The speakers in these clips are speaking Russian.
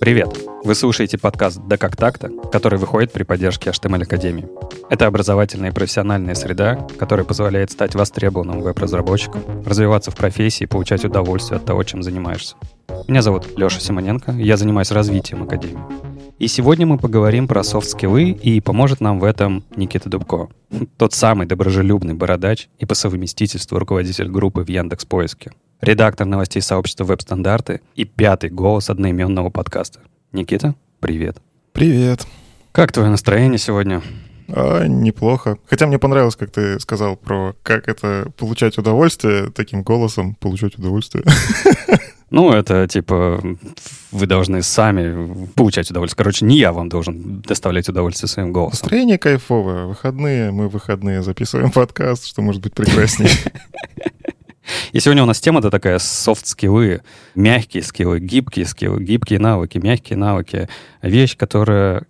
Привет! Вы слушаете подкаст «Да как так-то», который выходит при поддержке HTML Академии. Это образовательная и профессиональная среда, которая позволяет стать востребованным веб-разработчиком, развиваться в профессии и получать удовольствие от того, чем занимаешься. Меня зовут Леша Симоненко, я занимаюсь развитием Академии. И сегодня мы поговорим про софт-скиллы, и поможет нам в этом Никита Дубко. Тот самый доброжелюбный бородач и по совместительству руководитель группы в Яндекс Поиске редактор новостей сообщества «Веб-стандарты» и пятый голос одноименного подкаста. Никита, привет. Привет. Как твое настроение сегодня? А, неплохо. Хотя мне понравилось, как ты сказал про как это получать удовольствие таким голосом, получать удовольствие. Ну, это типа вы должны сами получать удовольствие. Короче, не я вам должен доставлять удовольствие своим голосом. Настроение кайфовое. Выходные, мы выходные записываем подкаст, что может быть прекраснее. И сегодня у нас тема-то такая софт-скиллы, мягкие скиллы, гибкие скиллы, гибкие навыки, мягкие навыки. Вещь, которая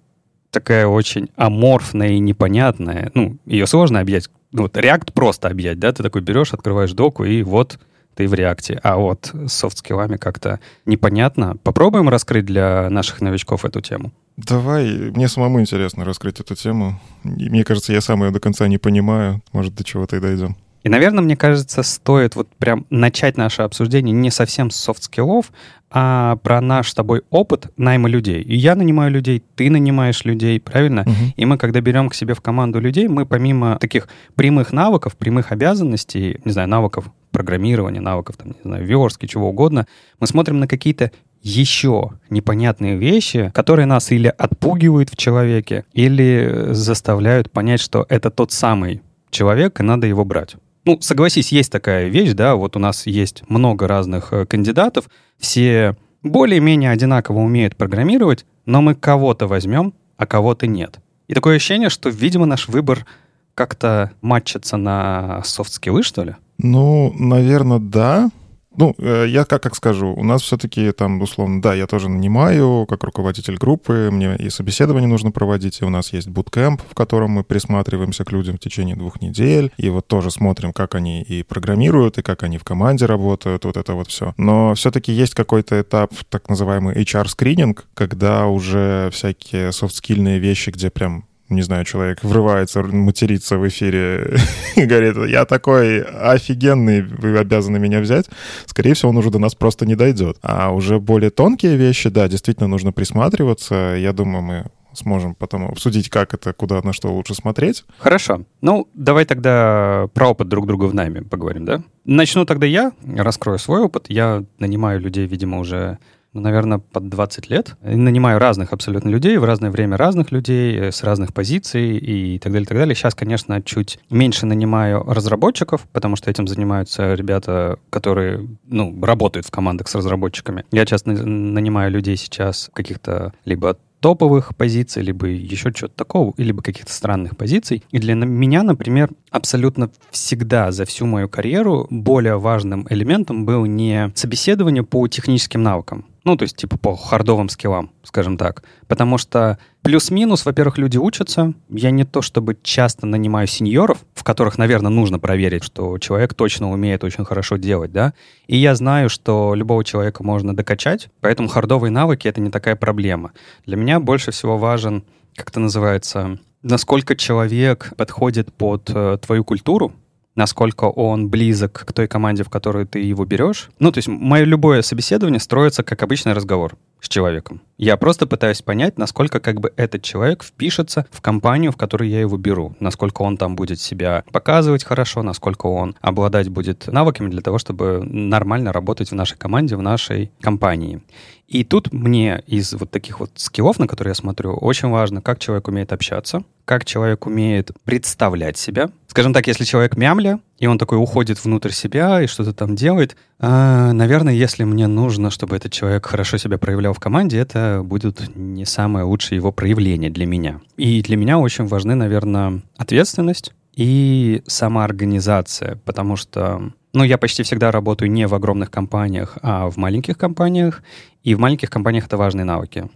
такая очень аморфная и непонятная. Ну, ее сложно объять. Ну, вот React просто объять, да? Ты такой берешь, открываешь доку, и вот ты в реакте. А вот с софт-скиллами как-то непонятно. Попробуем раскрыть для наших новичков эту тему. Давай, мне самому интересно раскрыть эту тему. И мне кажется, я сам ее до конца не понимаю. Может, до чего-то и дойдем. И, наверное, мне кажется, стоит вот прям начать наше обсуждение не совсем с софт-скиллов, а про наш с тобой опыт найма людей. И я нанимаю людей, ты нанимаешь людей, правильно? Угу. И мы, когда берем к себе в команду людей, мы помимо таких прямых навыков, прямых обязанностей, не знаю, навыков программирования, навыков, там, не знаю, верстки, чего угодно, мы смотрим на какие-то еще непонятные вещи, которые нас или отпугивают в человеке, или заставляют понять, что это тот самый человек, и надо его брать. Ну, согласись, есть такая вещь, да, вот у нас есть много разных э, кандидатов, все более-менее одинаково умеют программировать, но мы кого-то возьмем, а кого-то нет. И такое ощущение, что, видимо, наш выбор как-то матчится на софт-скиллы, что ли? Ну, наверное, да. Ну, э, я как, как скажу, у нас все-таки там, условно, да, я тоже нанимаю как руководитель группы, мне и собеседование нужно проводить, и у нас есть буткемп, в котором мы присматриваемся к людям в течение двух недель, и вот тоже смотрим, как они и программируют, и как они в команде работают, вот это вот все. Но все-таки есть какой-то этап, так называемый HR-скрининг, когда уже всякие софт-скильные вещи, где прям не знаю, человек врывается, матерится в эфире и говорит, я такой офигенный, вы обязаны меня взять, скорее всего, он уже до нас просто не дойдет. А уже более тонкие вещи, да, действительно нужно присматриваться. Я думаю, мы сможем потом обсудить, как это, куда, на что лучше смотреть. Хорошо. Ну, давай тогда про опыт друг друга в найме поговорим, да? Начну тогда я, раскрою свой опыт. Я нанимаю людей, видимо, уже ну, наверное, под 20 лет. И нанимаю разных абсолютно людей, в разное время разных людей, э, с разных позиций и так далее, так далее. Сейчас, конечно, чуть меньше нанимаю разработчиков, потому что этим занимаются ребята, которые, ну, работают в командах с разработчиками. Я часто нанимаю людей сейчас каких-то либо топовых позиций, либо еще чего-то такого, либо каких-то странных позиций. И для меня, например, абсолютно всегда за всю мою карьеру более важным элементом был не собеседование по техническим навыкам, ну, то есть, типа, по хардовым скиллам, скажем так. Потому что плюс-минус, во-первых, люди учатся. Я не то чтобы часто нанимаю сеньоров, в которых, наверное, нужно проверить, что человек точно умеет очень хорошо делать, да. И я знаю, что любого человека можно докачать, поэтому хардовые навыки — это не такая проблема. Для меня больше всего важен, как это называется, насколько человек подходит под э, твою культуру, насколько он близок к той команде, в которую ты его берешь. Ну, то есть мое любое собеседование строится как обычный разговор с человеком. Я просто пытаюсь понять, насколько как бы этот человек впишется в компанию, в которую я его беру, насколько он там будет себя показывать хорошо, насколько он обладать будет навыками для того, чтобы нормально работать в нашей команде, в нашей компании. И тут мне из вот таких вот скиллов, на которые я смотрю, очень важно, как человек умеет общаться, как человек умеет представлять себя. Скажем так, если человек мямля, и он такой уходит внутрь себя и что-то там делает, э, наверное, если мне нужно, чтобы этот человек хорошо себя проявлял в команде, это будет не самое лучшее его проявление для меня. И для меня очень важны, наверное, ответственность и самоорганизация, потому что ну, я почти всегда работаю не в огромных компаниях, а в маленьких компаниях. И в маленьких компаниях это важные навыки.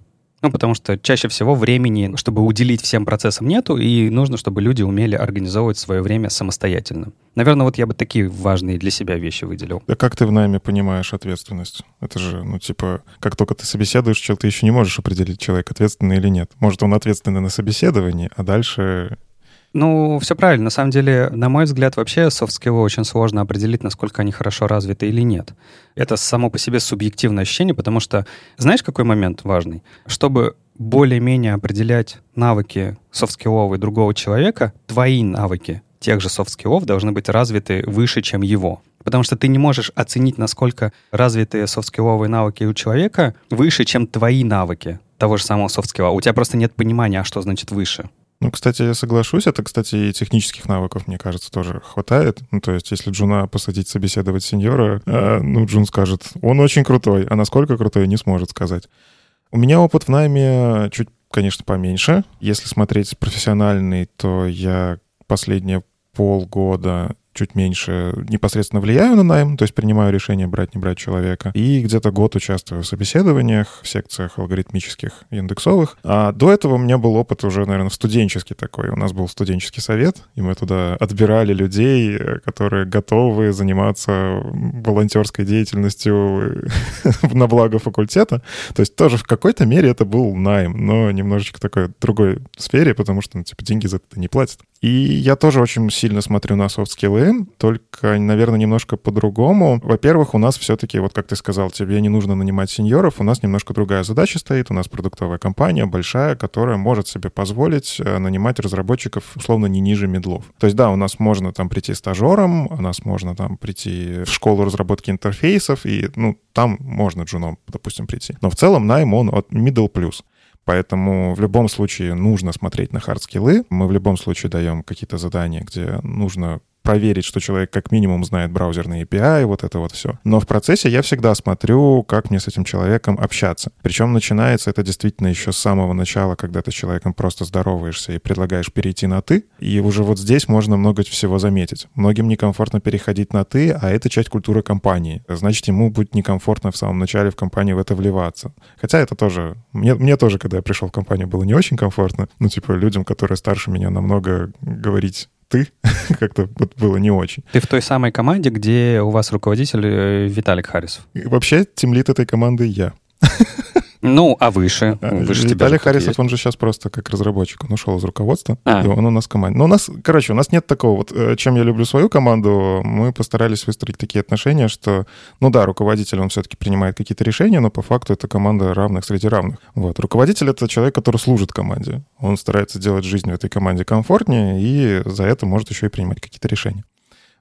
Ну, потому что чаще всего времени, чтобы уделить всем процессам нету, и нужно, чтобы люди умели организовывать свое время самостоятельно. Наверное, вот я бы такие важные для себя вещи выделил. А как ты в найме понимаешь ответственность? Это же, ну, типа, как только ты собеседуешь человека, ты еще не можешь определить, человек ответственный или нет. Может, он ответственный на собеседовании, а дальше ну, все правильно. На самом деле, на мой взгляд, вообще софт-скиллы очень сложно определить, насколько они хорошо развиты или нет. Это само по себе субъективное ощущение, потому что, знаешь, какой момент важный? Чтобы более-менее определять навыки софт-скилловые другого человека, твои навыки тех же софт-скиллов должны быть развиты выше, чем его. Потому что ты не можешь оценить, насколько развитые софт-скилловые навыки у человека выше, чем твои навыки того же самого софт-скилла. У тебя просто нет понимания, а что значит выше. Ну, кстати, я соглашусь. Это, кстати, и технических навыков, мне кажется, тоже хватает. Ну, то есть, если Джуна посадить собеседовать сеньора, э, ну, Джун скажет, он очень крутой, а насколько крутой, не сможет сказать. У меня опыт в найме чуть, конечно, поменьше. Если смотреть профессиональный, то я последние полгода чуть меньше непосредственно влияю на найм, то есть принимаю решение брать, не брать человека. И где-то год участвую в собеседованиях, в секциях алгоритмических индексовых. А до этого у меня был опыт уже, наверное, студенческий такой. У нас был студенческий совет, и мы туда отбирали людей, которые готовы заниматься волонтерской деятельностью на благо факультета. То есть тоже в какой-то мере это был найм, но немножечко такой другой сфере, потому что, ну, типа, деньги за это не платят. И я тоже очень сильно смотрю на софт-скиллы, только, наверное, немножко по-другому. Во-первых, у нас все-таки, вот как ты сказал, тебе не нужно нанимать сеньоров, у нас немножко другая задача стоит, у нас продуктовая компания большая, которая может себе позволить э, нанимать разработчиков условно не ниже медлов. То есть да, у нас можно там прийти стажером, у нас можно там прийти в школу разработки интерфейсов, и ну там можно джуном, допустим, прийти. Но в целом найм он от middle plus. Поэтому в любом случае нужно смотреть на хардскиллы. Мы в любом случае даем какие-то задания, где нужно проверить, что человек как минимум знает браузерные API, вот это вот все. Но в процессе я всегда смотрю, как мне с этим человеком общаться. Причем начинается это действительно еще с самого начала, когда ты с человеком просто здороваешься и предлагаешь перейти на «ты». И уже вот здесь можно много всего заметить. Многим некомфортно переходить на «ты», а это часть культуры компании. Значит, ему будет некомфортно в самом начале в компанию в это вливаться. Хотя это тоже... Мне, мне тоже, когда я пришел в компанию, было не очень комфортно. Ну, типа, людям, которые старше меня, намного говорить ты, как-то вот было не очень. Ты в той самой команде, где у вас руководитель э, Виталик Харрисов? И вообще, тимлит этой команды я. Ну, а выше? А, выше Виталий Харисов, он же сейчас просто как разработчик, он ушел из руководства, а. и он у нас в команде. Но у нас, короче, у нас нет такого. Вот э, чем я люблю свою команду, мы постарались выстроить такие отношения, что, ну да, руководитель, он все-таки принимает какие-то решения, но по факту это команда равных среди равных. Вот. Руководитель — это человек, который служит команде. Он старается делать жизнь в этой команде комфортнее, и за это может еще и принимать какие-то решения.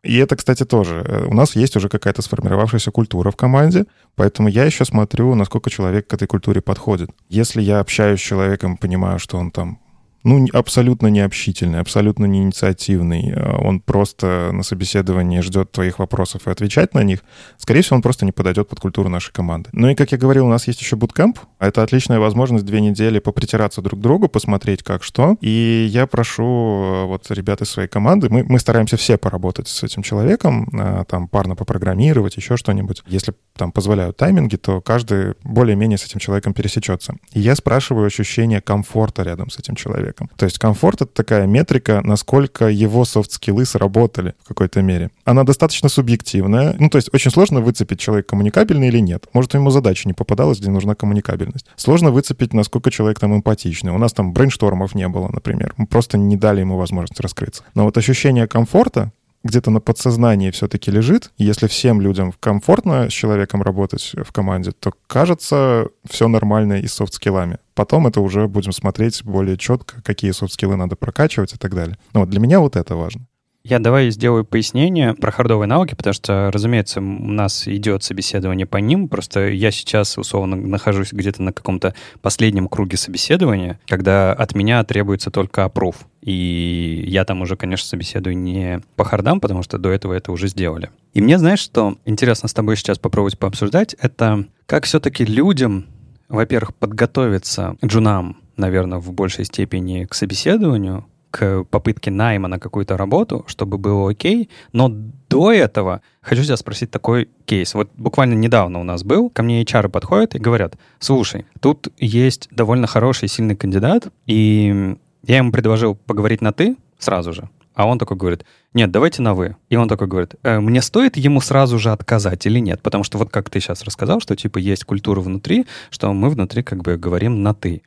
И это, кстати, тоже. Э, у нас есть уже какая-то сформировавшаяся культура в команде, поэтому я еще смотрю, насколько человек к этой культуре подходит. Если я общаюсь с человеком, понимаю, что он там ну, абсолютно не общительный, абсолютно не инициативный, э, он просто на собеседовании ждет твоих вопросов и отвечать на них, скорее всего, он просто не подойдет под культуру нашей команды. Ну и, как я говорил, у нас есть еще bootcamp. Это отличная возможность две недели попритираться друг к другу, посмотреть, как что. И я прошу э, вот ребят из своей команды, мы, мы стараемся все поработать с этим человеком, э, там парно попрограммировать, еще что-нибудь. Если там позволяют тайминги, то каждый более-менее с этим человеком пересечется. И я спрашиваю ощущение комфорта рядом с этим человеком человеком. То есть комфорт — это такая метрика, насколько его софт-скиллы сработали в какой-то мере. Она достаточно субъективная. Ну, то есть очень сложно выцепить, человек коммуникабельный или нет. Может, ему задача не попадалась, где нужна коммуникабельность. Сложно выцепить, насколько человек там эмпатичный. У нас там брейнштормов не было, например. Мы просто не дали ему возможность раскрыться. Но вот ощущение комфорта, где-то на подсознании все-таки лежит. Если всем людям комфортно с человеком работать в команде, то кажется, все нормально и с софт-скиллами. Потом это уже будем смотреть более четко, какие софт-скиллы надо прокачивать и так далее. Но вот для меня вот это важно. Я давай сделаю пояснение про хардовые навыки, потому что, разумеется, у нас идет собеседование по ним. Просто я сейчас, условно, нахожусь где-то на каком-то последнем круге собеседования, когда от меня требуется только approve. И я там уже, конечно, собеседую не по хардам, потому что до этого это уже сделали. И мне, знаешь, что интересно с тобой сейчас попробовать пообсуждать, это как все-таки людям, во-первых, подготовиться джунам, наверное, в большей степени к собеседованию, к попытке найма на какую-то работу, чтобы было окей, но до этого хочу тебя спросить такой кейс. Вот буквально недавно у нас был, ко мне HR подходят и говорят, слушай, тут есть довольно хороший, сильный кандидат, и я ему предложил поговорить на «ты» сразу же, а он такой говорит, нет, давайте на «вы». И он такой говорит, э, мне стоит ему сразу же отказать или нет? Потому что вот как ты сейчас рассказал, что типа есть культура внутри, что мы внутри как бы говорим на «ты».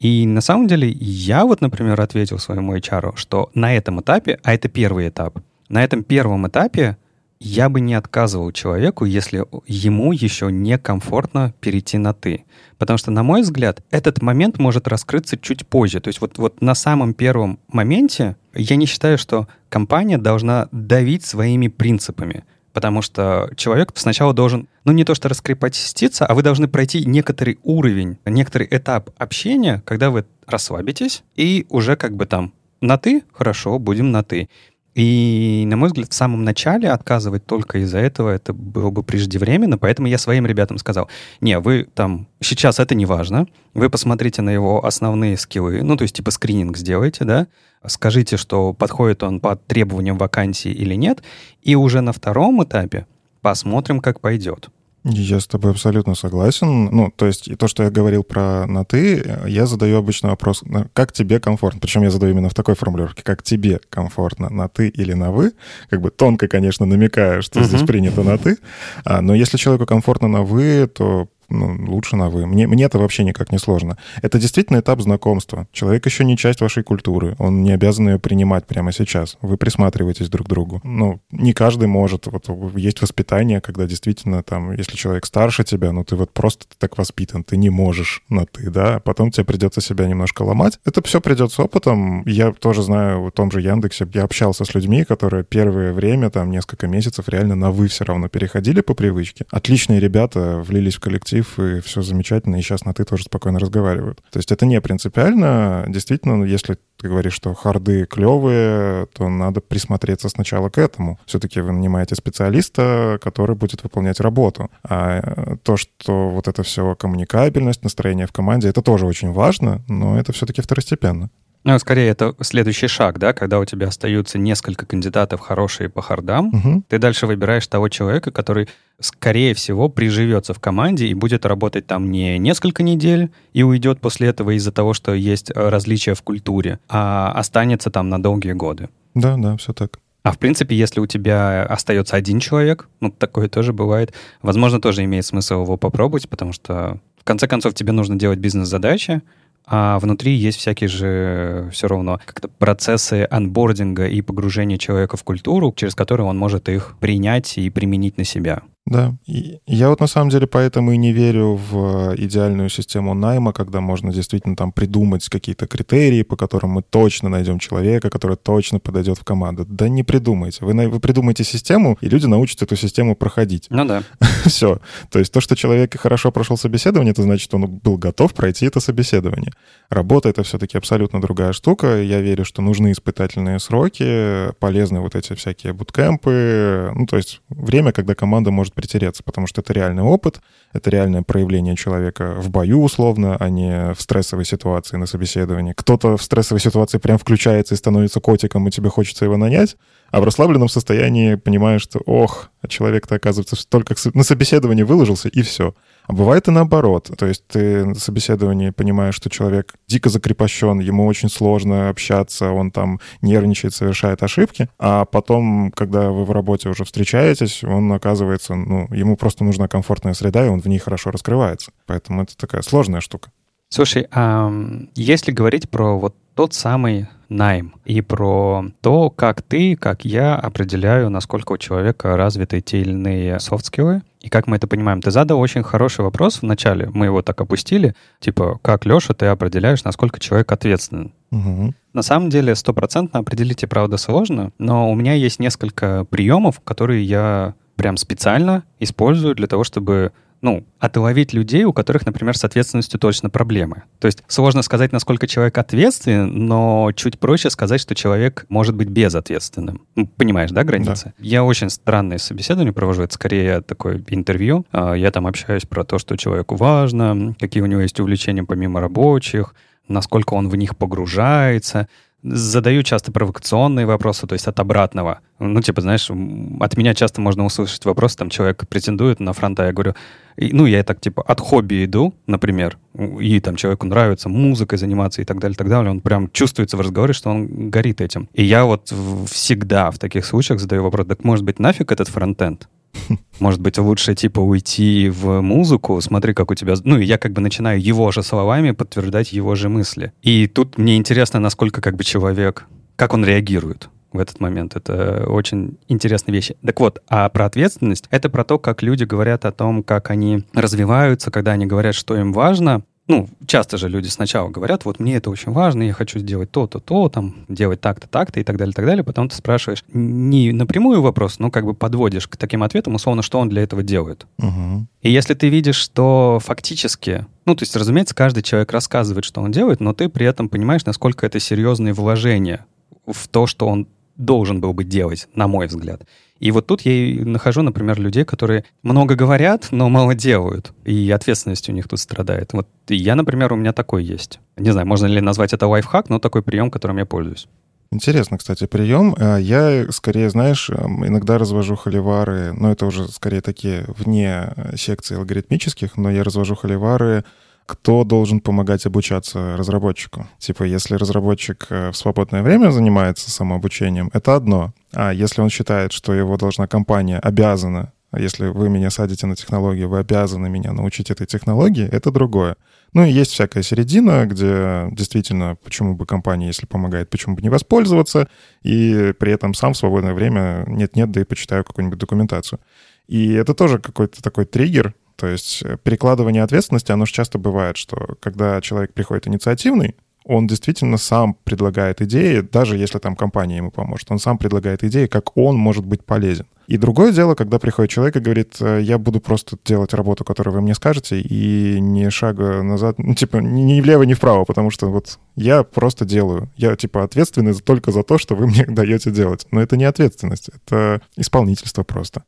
И на самом деле я вот, например, ответил своему HR, что на этом этапе, а это первый этап, на этом первом этапе я бы не отказывал человеку, если ему еще некомфортно перейти на «ты». Потому что, на мой взгляд, этот момент может раскрыться чуть позже. То есть вот, вот на самом первом моменте я не считаю, что компания должна давить своими принципами. Потому что человек сначала должен, ну не то что раскрепоститься, а вы должны пройти некоторый уровень, некоторый этап общения, когда вы расслабитесь и уже как бы там на «ты» — хорошо, будем на «ты». И, на мой взгляд, в самом начале отказывать только из-за этого это было бы преждевременно, поэтому я своим ребятам сказал, не, вы там, сейчас это не важно, вы посмотрите на его основные скиллы, ну, то есть типа скрининг сделайте, да, скажите, что подходит он по требованиям вакансии или нет, и уже на втором этапе посмотрим, как пойдет. Я с тобой абсолютно согласен. Ну, то есть, то, что я говорил про на «ты», я задаю обычно вопрос, как тебе комфортно? Причем я задаю именно в такой формулировке, как тебе комфортно, на «ты» или на «вы?» Как бы тонко, конечно, намекая, что uh-huh. здесь принято на «ты». А, но если человеку комфортно на «вы», то ну, лучше на «вы». Мне, мне это вообще никак не сложно. Это действительно этап знакомства. Человек еще не часть вашей культуры. Он не обязан ее принимать прямо сейчас. Вы присматриваетесь друг к другу. Ну, не каждый может. Вот есть воспитание, когда действительно там, если человек старше тебя, ну, ты вот просто так воспитан, ты не можешь на «ты», да, потом тебе придется себя немножко ломать. Это все придет с опытом. Я тоже знаю в том же Яндексе, я общался с людьми, которые первое время, там, несколько месяцев реально на «вы» все равно переходили по привычке. Отличные ребята влились в коллектив, коллектив, и все замечательно, и сейчас на «ты» тоже спокойно разговаривают. То есть это не принципиально. Действительно, если ты говоришь, что харды клевые, то надо присмотреться сначала к этому. Все-таки вы нанимаете специалиста, который будет выполнять работу. А то, что вот это все коммуникабельность, настроение в команде, это тоже очень важно, но это все-таки второстепенно. Ну, скорее, это следующий шаг, да, когда у тебя остаются несколько кандидатов хорошие по хардам, угу. ты дальше выбираешь того человека, который, скорее всего, приживется в команде и будет работать там не несколько недель и уйдет после этого из-за того, что есть э, различия в культуре, а останется там на долгие годы. Да, да, все так. А в принципе, если у тебя остается один человек, ну, такое тоже бывает, возможно, тоже имеет смысл его попробовать, потому что, в конце концов, тебе нужно делать бизнес-задачи, а внутри есть всякие же все равно как-то процессы анбординга и погружения человека в культуру, через которые он может их принять и применить на себя. Да. И я вот на самом деле поэтому и не верю в идеальную систему найма, когда можно действительно там придумать какие-то критерии, по которым мы точно найдем человека, который точно подойдет в команду. Да не придумайте. Вы, вы придумаете систему, и люди научатся эту систему проходить. Ну да. Все. То есть то, что человек хорошо прошел собеседование, это значит, он был готов пройти это собеседование. Работа — это все-таки абсолютно другая штука. Я верю, что нужны испытательные сроки, полезны вот эти всякие буткемпы. Ну, то есть время, когда команда может притереться, потому что это реальный опыт, это реальное проявление человека в бою условно, а не в стрессовой ситуации на собеседовании. Кто-то в стрессовой ситуации прям включается и становится котиком, и тебе хочется его нанять, а в расслабленном состоянии понимаешь, что, ох, человек-то, оказывается, только на собеседовании выложился, и все. А бывает и наоборот. То есть ты на собеседовании понимаешь, что человек дико закрепощен, ему очень сложно общаться, он там нервничает, совершает ошибки, а потом, когда вы в работе уже встречаетесь, он оказывается, ну, ему просто нужна комфортная среда, и он в ней хорошо раскрывается. Поэтому это такая сложная штука. Слушай, а если говорить про вот тот самый найм и про то, как ты, как я определяю, насколько у человека развиты те или иные софт-скиллы, и как мы это понимаем. Ты задал очень хороший вопрос в начале, мы его так опустили, типа, как, Леша, ты определяешь, насколько человек ответственен? Угу. На самом деле, стопроцентно определить и правда сложно, но у меня есть несколько приемов, которые я прям специально использую для того, чтобы ну, отловить людей, у которых, например, с ответственностью точно проблемы. То есть сложно сказать, насколько человек ответственен, но чуть проще сказать, что человек может быть безответственным. Ну, понимаешь, да, границы? Да. Я очень странные собеседования провожу, это скорее такое интервью. А, я там общаюсь про то, что человеку важно, какие у него есть увлечения помимо рабочих, насколько он в них погружается. задаю часто провокационные вопросы, то есть от обратного. Ну, типа, знаешь, от меня часто можно услышать вопрос, там человек претендует на фронта, я говорю, ну, я так, типа, от хобби иду, например, и там человеку нравится музыкой заниматься и так далее, так далее, он прям чувствуется в разговоре, что он горит этим. И я вот всегда в таких случаях задаю вопрос, так может быть нафиг этот фронтенд? Может быть, лучше, типа, уйти в музыку, смотри, как у тебя... Ну, и я как бы начинаю его же словами подтверждать его же мысли. И тут мне интересно, насколько как бы человек, как он реагирует в этот момент. Это очень интересные вещи. Так вот, а про ответственность — это про то, как люди говорят о том, как они развиваются, когда они говорят, что им важно, ну, часто же люди сначала говорят, вот мне это очень важно, я хочу сделать то-то, то, там, делать так-то, так-то и так далее, так далее. Потом ты спрашиваешь не напрямую вопрос, но как бы подводишь к таким ответам, условно, что он для этого делает. Угу. И если ты видишь, что фактически, ну, то есть, разумеется, каждый человек рассказывает, что он делает, но ты при этом понимаешь, насколько это серьезные вложения в то, что он должен был бы делать, на мой взгляд. И вот тут я и нахожу, например, людей, которые много говорят, но мало делают. И ответственность у них тут страдает. Вот я, например, у меня такой есть. Не знаю, можно ли назвать это лайфхак, но такой прием, которым я пользуюсь. Интересно, кстати, прием. А, я скорее, знаешь, иногда развожу холивары, но это уже скорее такие вне секции алгоритмических, но я развожу холивары кто должен помогать обучаться разработчику. Типа, если разработчик э, в свободное время занимается самообучением, это одно. А если он считает, что его должна компания обязана, если вы меня садите на технологию, вы обязаны меня научить этой технологии, это другое. Ну и есть всякая середина, где действительно, почему бы компания, если помогает, почему бы не воспользоваться, и при этом сам в свободное время нет-нет, да и почитаю какую-нибудь документацию. И это тоже какой-то такой триггер, то есть э, перекладывание ответственности, оно же часто бывает, что когда человек приходит инициативный, он действительно сам предлагает идеи, даже если там компания ему поможет. Он сам предлагает идеи, как он может быть полезен. И другое дело, когда приходит человек и говорит, «Э, я буду просто делать работу, которую вы мне скажете, и ни шага назад, ну, типа, ни влево, ни вправо, потому что вот я просто делаю. Я, типа, ответственный только за то, что вы мне даете делать. Но это не ответственность, это исполнительство просто.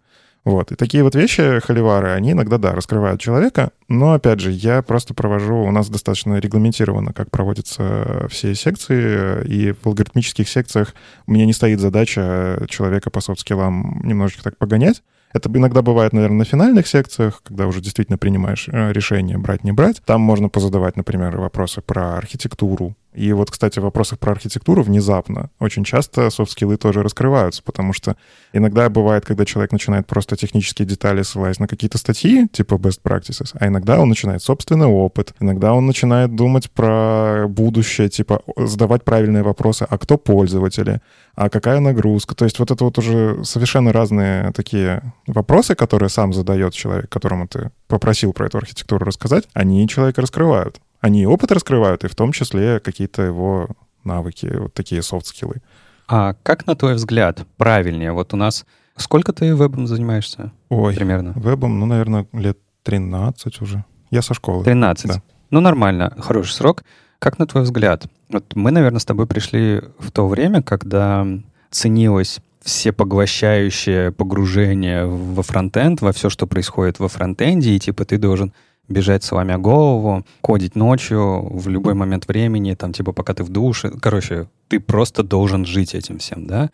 Вот. И такие вот вещи, холивары, они иногда, да, раскрывают человека, но, опять же, я просто провожу, у нас достаточно регламентировано, как проводятся все секции, и в алгоритмических секциях у меня не стоит задача человека по софт-скиллам немножечко так погонять, это иногда бывает, наверное, на финальных секциях, когда уже действительно принимаешь э, решение брать, не брать. Там можно позадавать, например, вопросы про архитектуру, и вот, кстати, в вопросах про архитектуру внезапно очень часто софт-скиллы тоже раскрываются, потому что иногда бывает, когда человек начинает просто технические детали ссылаясь на какие-то статьи, типа best practices, а иногда он начинает собственный опыт, иногда он начинает думать про будущее, типа задавать правильные вопросы, а кто пользователи, а какая нагрузка. То есть вот это вот уже совершенно разные такие вопросы, которые сам задает человек, которому ты попросил про эту архитектуру рассказать, они человека раскрывают. Они опыт раскрывают, и в том числе какие-то его навыки, вот такие софт-скиллы. А как, на твой взгляд, правильнее? Вот у нас... Сколько ты вебом занимаешься? Ой, примерно. Вебом, ну, наверное, лет 13 уже. Я со школы. 13? Да. Ну, нормально, хороший срок. Как на твой взгляд? Вот мы, наверное, с тобой пришли в то время, когда ценилось все поглощающее погружение во фронтенд, во все, что происходит во фронтенде, и типа ты должен бежать с о голову, кодить ночью в любой момент времени, там, типа, пока ты в душе. Короче, ты просто должен жить этим всем, да?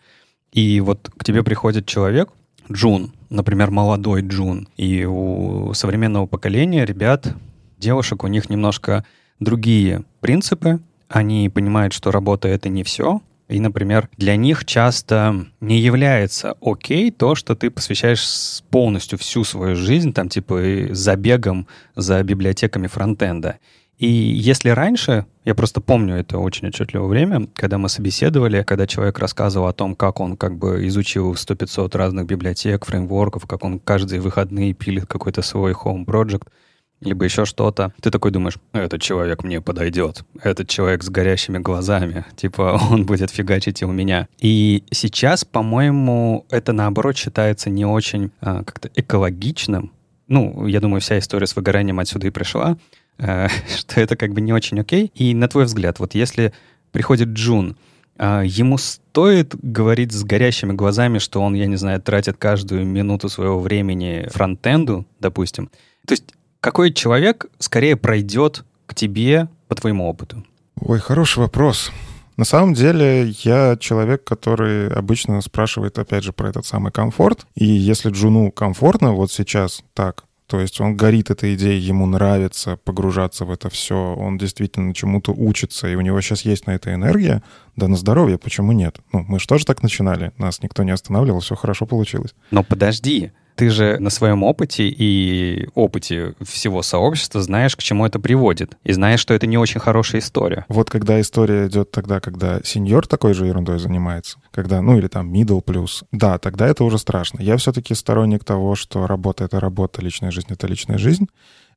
И вот к тебе приходит человек, Джун, например, молодой Джун, и у современного поколения ребят, девушек, у них немножко другие принципы, они понимают, что работа — это не все, и, например, для них часто не является окей то, что ты посвящаешь полностью всю свою жизнь, там, типа, забегом за библиотеками фронтенда. И если раньше, я просто помню это очень отчетливое время, когда мы собеседовали, когда человек рассказывал о том, как он как бы изучил 100-500 разных библиотек, фреймворков, как он каждые выходные пилит какой-то свой home project — либо еще что-то. Ты такой думаешь, этот человек мне подойдет, этот человек с горящими глазами, типа он будет фигачить и у меня. И сейчас, по-моему, это наоборот считается не очень а, как-то экологичным. Ну, я думаю, вся история с выгоранием отсюда и пришла, а, что это как бы не очень окей. И на твой взгляд, вот если приходит Джун, а, ему стоит говорить с горящими глазами, что он, я не знаю, тратит каждую минуту своего времени фронтенду, допустим. То есть какой человек скорее пройдет к тебе по твоему опыту? Ой, хороший вопрос. На самом деле, я человек, который обычно спрашивает, опять же, про этот самый комфорт. И если Джуну комфортно вот сейчас так, то есть он горит этой идеей, ему нравится погружаться в это все, он действительно чему-то учится, и у него сейчас есть на это энергия, да на здоровье, почему нет? Ну, мы же тоже так начинали, нас никто не останавливал, все хорошо получилось. Но подожди, ты же на своем опыте и опыте всего сообщества знаешь, к чему это приводит. И знаешь, что это не очень хорошая история. Вот когда история идет тогда, когда сеньор такой же ерундой занимается, когда, ну или там middle плюс, да, тогда это уже страшно. Я все-таки сторонник того, что работа — это работа, личная жизнь — это личная жизнь.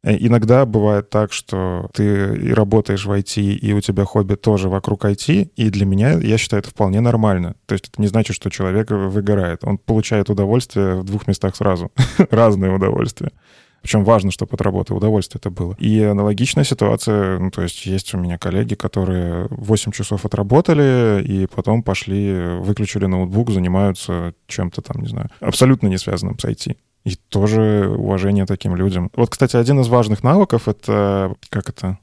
Э, иногда бывает так, что ты и работаешь в IT, и у тебя хобби тоже вокруг IT, и для меня, я считаю, это вполне нормально. То есть это не значит, что человек выгорает. Он получает удовольствие в двух местах сразу. Разное удовольствие. Причем важно, чтобы от работы удовольствие это было. И аналогичная ситуация, ну, то есть есть у меня коллеги, которые 8 часов отработали, и потом пошли, выключили ноутбук, занимаются чем-то там, не знаю, абсолютно не связанным с IT. И тоже уважение таким людям. Вот, кстати, один из важных навыков — это, как это,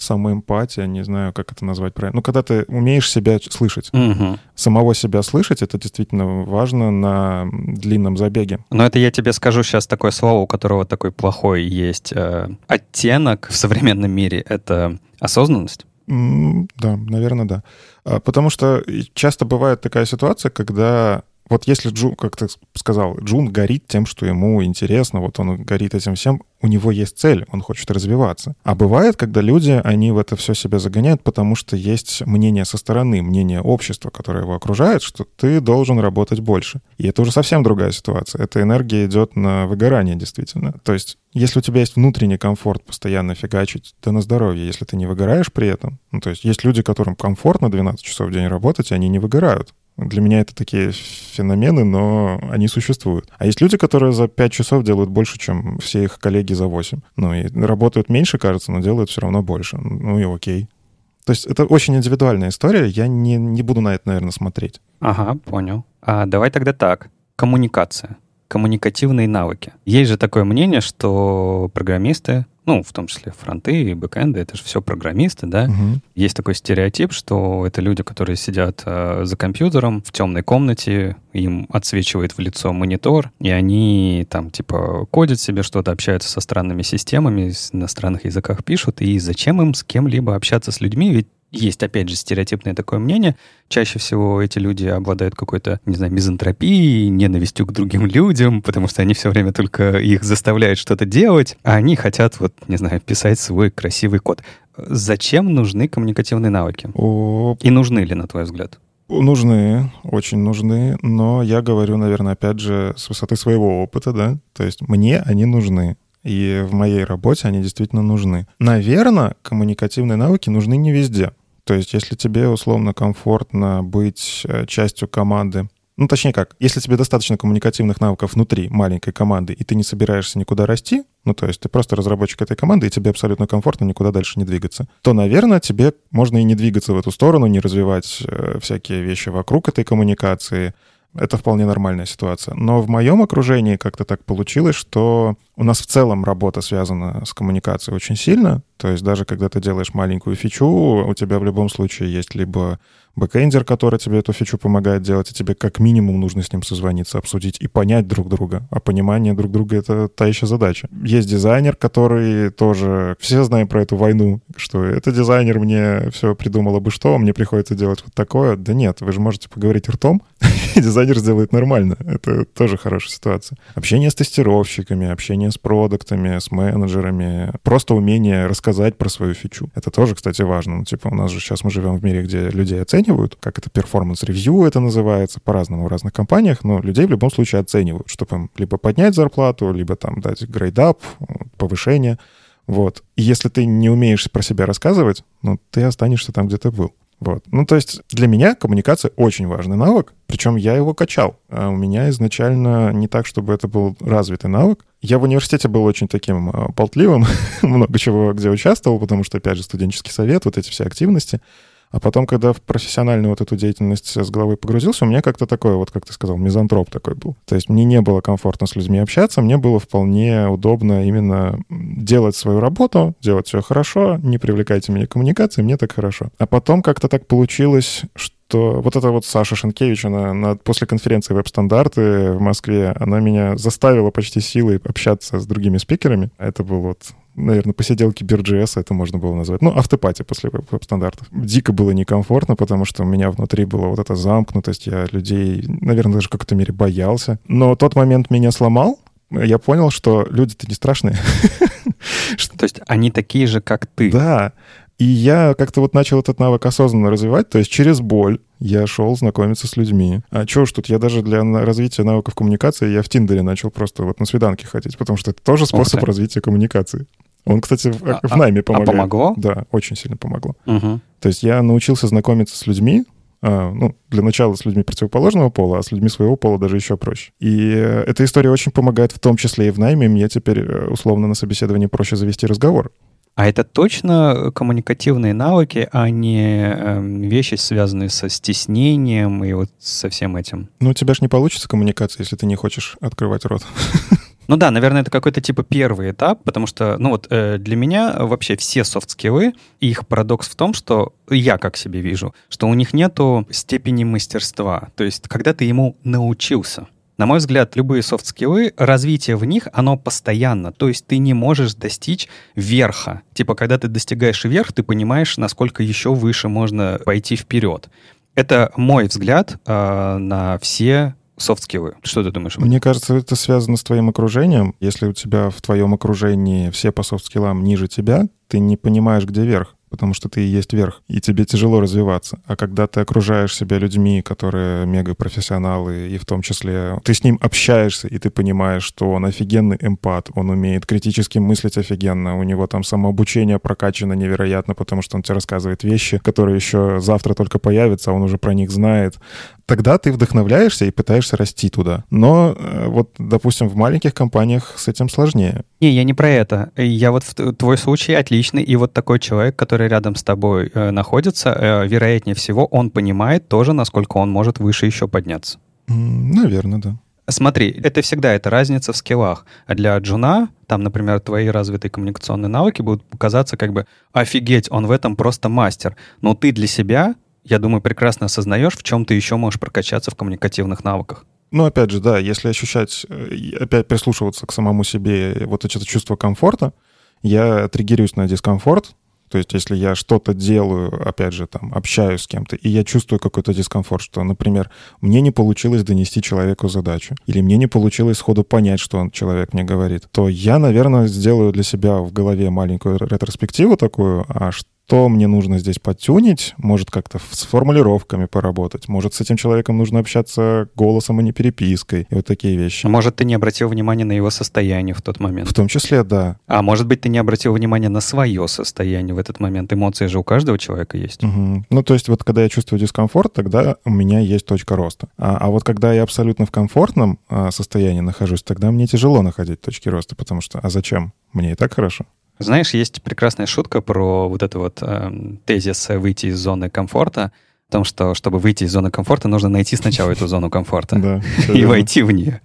самоэмпатия, не знаю, как это назвать правильно. Ну, когда ты умеешь себя слышать. Угу. Самого себя слышать, это действительно важно на длинном забеге. Но это я тебе скажу сейчас такое слово, у которого такой плохой есть э, оттенок в современном мире. Это осознанность. Да, наверное, да. А, потому что часто бывает такая ситуация, когда вот если Джун, как ты сказал, Джун горит тем, что ему интересно, вот он горит этим всем, у него есть цель, он хочет развиваться. А бывает, когда люди, они в это все себя загоняют, потому что есть мнение со стороны, мнение общества, которое его окружает, что ты должен работать больше. И это уже совсем другая ситуация. Эта энергия идет на выгорание, действительно. То есть если у тебя есть внутренний комфорт постоянно фигачить, то на здоровье, если ты не выгораешь при этом. Ну, то есть есть люди, которым комфортно 12 часов в день работать, и они не выгорают. Для меня это такие феномены, но они существуют. А есть люди, которые за 5 часов делают больше, чем все их коллеги за 8. Ну и работают меньше, кажется, но делают все равно больше. Ну и окей. То есть это очень индивидуальная история, я не, не буду на это, наверное, смотреть. Ага, понял. А давай тогда так. Коммуникация коммуникативные навыки. Есть же такое мнение, что программисты, ну, в том числе фронты и бэкэнды, это же все программисты, да? Угу. Есть такой стереотип, что это люди, которые сидят э, за компьютером в темной комнате, им отсвечивает в лицо монитор, и они там типа кодят себе что-то, общаются со странными системами, на странных языках пишут, и зачем им с кем-либо общаться с людьми, ведь есть, опять же, стереотипное такое мнение. Чаще всего эти люди обладают какой-то, не знаю, мизантропией, ненавистью к другим людям, потому что они все время только их заставляют что-то делать, а они хотят, вот, не знаю, писать свой красивый код. Зачем нужны коммуникативные навыки? О... И нужны ли, на твой взгляд? Нужны, очень нужны, но я говорю, наверное, опять же, с высоты своего опыта, да, то есть мне они нужны. И в моей работе они действительно нужны. Наверное, коммуникативные навыки нужны не везде. То есть, если тебе условно комфортно быть э, частью команды, ну, точнее как, если тебе достаточно коммуникативных навыков внутри маленькой команды, и ты не собираешься никуда расти, ну, то есть ты просто разработчик этой команды, и тебе абсолютно комфортно никуда дальше не двигаться, то, наверное, тебе можно и не двигаться в эту сторону, не развивать э, всякие вещи вокруг этой коммуникации, это вполне нормальная ситуация. Но в моем окружении как-то так получилось, что у нас в целом работа связана с коммуникацией очень сильно. То есть даже когда ты делаешь маленькую фичу, у тебя в любом случае есть либо бэкэндер, который тебе эту фичу помогает делать, и тебе как минимум нужно с ним созвониться, обсудить и понять друг друга. А понимание друг друга — это та еще задача. Есть дизайнер, который тоже... Все знаем про эту войну, что это дизайнер мне все придумал бы что, мне приходится делать вот такое. Да нет, вы же можете поговорить ртом, и дизайнер сделает нормально. Это тоже хорошая ситуация. Общение с тестировщиками, общение с продуктами, с менеджерами, просто умение рассказать про свою фичу. Это тоже, кстати, важно. Ну, типа у нас же сейчас мы живем в мире, где людей оценивают, как это performance review это называется, по-разному в разных компаниях, но людей в любом случае оценивают, чтобы им либо поднять зарплату, либо там дать grade up, повышение. Вот. И если ты не умеешь про себя рассказывать, ну, ты останешься там, где ты был. Вот. Ну, то есть для меня коммуникация очень важный навык, причем я его качал. А у меня изначально не так, чтобы это был развитый навык. Я в университете был очень таким а, болтливым, много чего где участвовал, потому что, опять же, студенческий совет, вот эти все активности. А потом, когда в профессиональную вот эту деятельность с головой погрузился, у меня как-то такое, вот как ты сказал, мизантроп такой был. То есть мне не было комфортно с людьми общаться, мне было вполне удобно именно делать свою работу, делать все хорошо, не привлекайте меня к коммуникации, мне так хорошо. А потом как-то так получилось, что что вот эта вот Саша Шенкевич, она на, после конференции веб-стандарты в Москве, она меня заставила почти силой общаться с другими спикерами. Это был вот наверное, посиделки Бирджес, это можно было назвать. Ну, автопати после веб-стандартов. Дико было некомфортно, потому что у меня внутри была вот эта замкнутость, я людей, наверное, даже в какой-то мере боялся. Но тот момент меня сломал, я понял, что люди-то не страшные. То есть они такие же, как ты. Да. И я как-то вот начал этот навык осознанно развивать, то есть через боль я шел знакомиться с людьми. А что ж тут, я даже для развития навыков коммуникации, я в Тиндере начал просто вот на свиданки ходить, потому что это тоже способ развития коммуникации. Он, кстати, в, а, в найме помогает. А помогло? Да, очень сильно помогло. Угу. То есть я научился знакомиться с людьми, а, ну, для начала с людьми противоположного пола, а с людьми своего пола даже еще проще. И э, эта история очень помогает в том числе и в найме. Мне теперь э, условно на собеседовании проще завести разговор. А это точно коммуникативные навыки, а не э, вещи, связанные со стеснением и вот со всем этим? Ну, у тебя же не получится коммуникация, если ты не хочешь открывать рот. Ну да, наверное, это какой-то типа первый этап, потому что, ну вот э, для меня вообще все софт-скиллы, их парадокс в том, что я как себе вижу, что у них нету степени мастерства. То есть, когда ты ему научился. На мой взгляд, любые софт-скиллы, развитие в них, оно постоянно. То есть ты не можешь достичь верха. Типа, когда ты достигаешь верх, ты понимаешь, насколько еще выше можно пойти вперед. Это мой взгляд э, на все софт-скиллы. Что ты думаешь? Мне кажется, это связано с твоим окружением. Если у тебя в твоем окружении все по софт-скиллам ниже тебя, ты не понимаешь, где верх потому что ты и есть верх, и тебе тяжело развиваться. А когда ты окружаешь себя людьми, которые мега-профессионалы, и в том числе ты с ним общаешься, и ты понимаешь, что он офигенный эмпат, он умеет критически мыслить офигенно, у него там самообучение прокачано невероятно, потому что он тебе рассказывает вещи, которые еще завтра только появятся, а он уже про них знает тогда ты вдохновляешься и пытаешься расти туда. Но э, вот, допустим, в маленьких компаниях с этим сложнее. Не, я не про это. Я вот в твой случай отличный, и вот такой человек, который рядом с тобой э, находится, э, вероятнее всего, он понимает тоже, насколько он может выше еще подняться. Наверное, да. Смотри, это всегда это разница в скиллах. А для джуна, там, например, твои развитые коммуникационные навыки будут казаться как бы «офигеть, он в этом просто мастер». Но ты для себя я думаю, прекрасно осознаешь, в чем ты еще можешь прокачаться в коммуникативных навыках. Ну, опять же, да, если ощущать, э, опять прислушиваться к самому себе, вот это чувство комфорта, я триггерюсь на дискомфорт, то есть если я что-то делаю, опять же, там, общаюсь с кем-то, и я чувствую какой-то дискомфорт, что, например, мне не получилось донести человеку задачу, или мне не получилось сходу понять, что он, человек мне говорит, то я, наверное, сделаю для себя в голове маленькую ретроспективу такую, а что что мне нужно здесь подтюнить, может как-то с формулировками поработать, может с этим человеком нужно общаться голосом, а не перепиской, и вот такие вещи. Может, ты не обратил внимания на его состояние в тот момент. В том числе, да. А может быть, ты не обратил внимания на свое состояние в этот момент. Эмоции же у каждого человека есть. Угу. Ну, то есть вот когда я чувствую дискомфорт, тогда у меня есть точка роста. А, а вот когда я абсолютно в комфортном а, состоянии нахожусь, тогда мне тяжело находить точки роста, потому что, а зачем? Мне и так хорошо. Знаешь, есть прекрасная шутка про вот это вот э, тезис выйти из зоны комфорта, о том, что чтобы выйти из зоны комфорта, нужно найти сначала эту зону комфорта и войти в нее.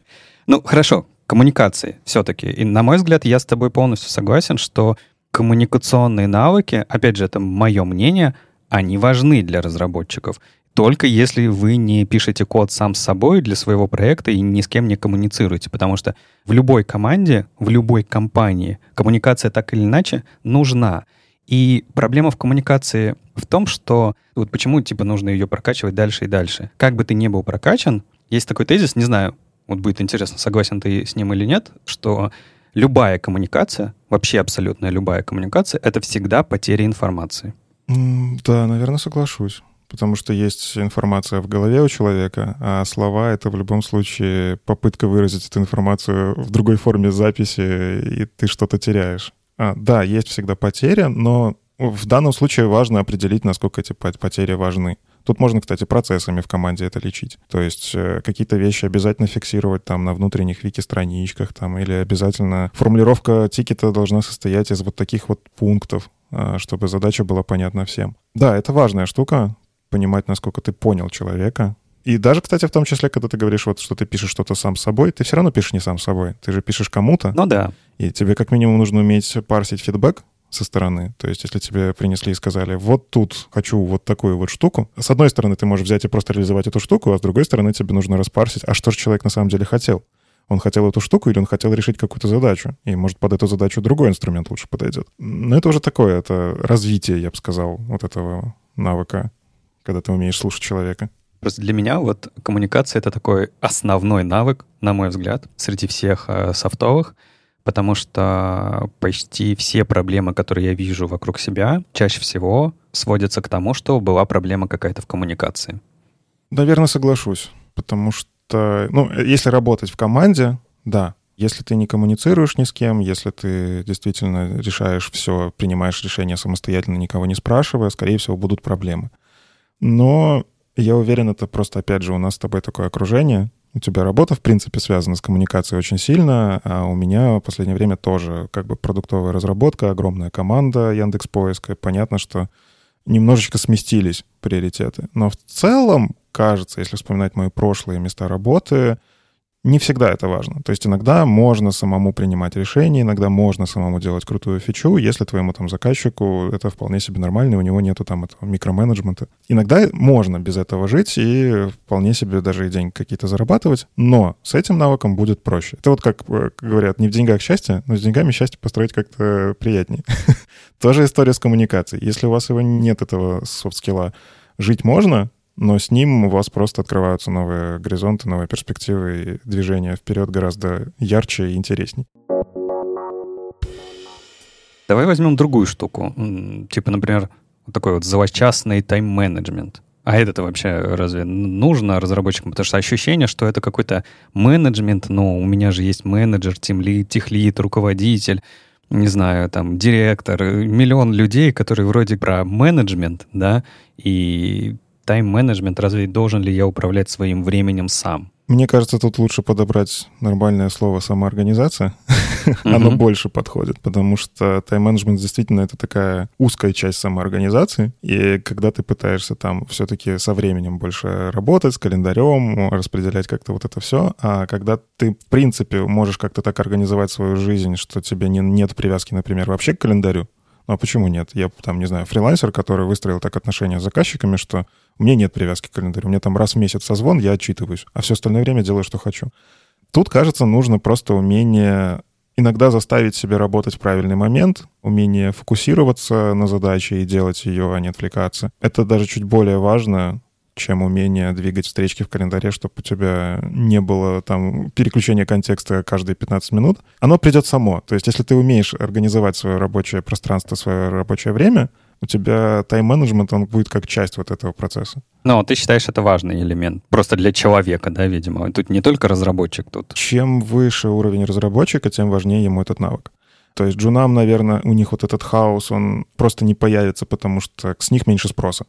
Ну, хорошо, коммуникации все-таки. И, на мой взгляд, я с тобой полностью согласен, что коммуникационные навыки, опять же, это мое мнение, они важны для разработчиков только если вы не пишете код сам с собой для своего проекта и ни с кем не коммуницируете, потому что в любой команде, в любой компании коммуникация так или иначе нужна. И проблема в коммуникации в том, что вот почему типа нужно ее прокачивать дальше и дальше. Как бы ты ни был прокачан, есть такой тезис, не знаю, вот будет интересно, согласен ты с ним или нет, что любая коммуникация, вообще абсолютно любая коммуникация, это всегда потеря информации. Да, наверное, соглашусь потому что есть информация в голове у человека, а слова — это в любом случае попытка выразить эту информацию в другой форме записи, и ты что-то теряешь. А, да, есть всегда потеря, но в данном случае важно определить, насколько эти потери важны. Тут можно, кстати, процессами в команде это лечить. То есть э, какие-то вещи обязательно фиксировать там на внутренних вики-страничках там, или обязательно формулировка тикета должна состоять из вот таких вот пунктов, э, чтобы задача была понятна всем. Да, это важная штука, понимать, насколько ты понял человека, и даже, кстати, в том числе, когда ты говоришь, вот, что ты пишешь что-то сам собой, ты все равно пишешь не сам собой. Ты же пишешь кому-то. Ну да. И тебе как минимум нужно уметь парсить фидбэк, со стороны. То есть, если тебе принесли и сказали, вот тут хочу вот такую вот штуку, с одной стороны, ты можешь взять и просто реализовать эту штуку, а с другой стороны, тебе нужно распарсить, а что же человек на самом деле хотел? Он хотел эту штуку или он хотел решить какую-то задачу? И, может, под эту задачу другой инструмент лучше подойдет. Но это уже такое, это развитие, я бы сказал, вот этого навыка, когда ты умеешь слушать человека. Просто для меня вот коммуникация — это такой основной навык, на мой взгляд, среди всех э, софтовых, потому что почти все проблемы, которые я вижу вокруг себя, чаще всего сводятся к тому, что была проблема какая-то в коммуникации. Наверное, соглашусь, потому что, ну, если работать в команде, да, если ты не коммуницируешь ни с кем, если ты действительно решаешь все, принимаешь решения самостоятельно, никого не спрашивая, скорее всего, будут проблемы. Но я уверен, это просто, опять же, у нас с тобой такое окружение, у тебя работа, в принципе, связана с коммуникацией очень сильно, а у меня в последнее время тоже как бы продуктовая разработка, огромная команда Яндекс Поиска. Понятно, что немножечко сместились приоритеты. Но в целом, кажется, если вспоминать мои прошлые места работы, не всегда это важно. То есть иногда можно самому принимать решения, иногда можно самому делать крутую фичу, если твоему там заказчику это вполне себе нормально, у него нету там этого микроменеджмента. Иногда можно без этого жить и вполне себе даже и деньги какие-то зарабатывать, но с этим навыком будет проще. Это вот как э, говорят, не в деньгах счастье, но с деньгами счастье построить как-то приятнее. Тоже история с коммуникацией. Если у вас его нет, этого софт-скилла, жить можно, но с ним у вас просто открываются новые горизонты, новые перспективы, и движение вперед гораздо ярче и интересней. Давай возьмем другую штуку. Типа, например, такой вот злочастный тайм-менеджмент. А это-то вообще разве нужно разработчикам? Потому что ощущение, что это какой-то менеджмент, но у меня же есть менеджер, тимлид, техлид, руководитель, не знаю, там, директор, миллион людей, которые вроде про менеджмент, да, и тайм-менеджмент, разве должен ли я управлять своим временем сам? Мне кажется, тут лучше подобрать нормальное слово самоорганизация. Оно больше подходит, потому что тайм-менеджмент действительно это такая узкая часть самоорганизации. И когда ты пытаешься там все-таки со временем больше работать, с календарем, распределять как-то вот это все, а когда ты, в принципе, можешь как-то так организовать свою жизнь, что тебе не, нет привязки, например, вообще к календарю, ну а почему нет? Я там, не знаю, фрилансер, который выстроил так отношения с заказчиками, что меня нет привязки к календарю. Меня там раз в месяц созвон, я отчитываюсь, а все остальное время делаю, что хочу. Тут, кажется, нужно просто умение иногда заставить себя работать в правильный момент, умение фокусироваться на задаче и делать ее, а не отвлекаться. Это даже чуть более важно, чем умение двигать встречки в календаре, чтобы у тебя не было там переключения контекста каждые 15 минут. Оно придет само. То есть если ты умеешь организовать свое рабочее пространство, свое рабочее время, у тебя тайм-менеджмент, он будет как часть вот этого процесса. Но ты считаешь, это важный элемент. Просто для человека, да, видимо. Тут не только разработчик тут. Чем выше уровень разработчика, тем важнее ему этот навык. То есть джунам, наверное, у них вот этот хаос, он просто не появится, потому что с них меньше спроса.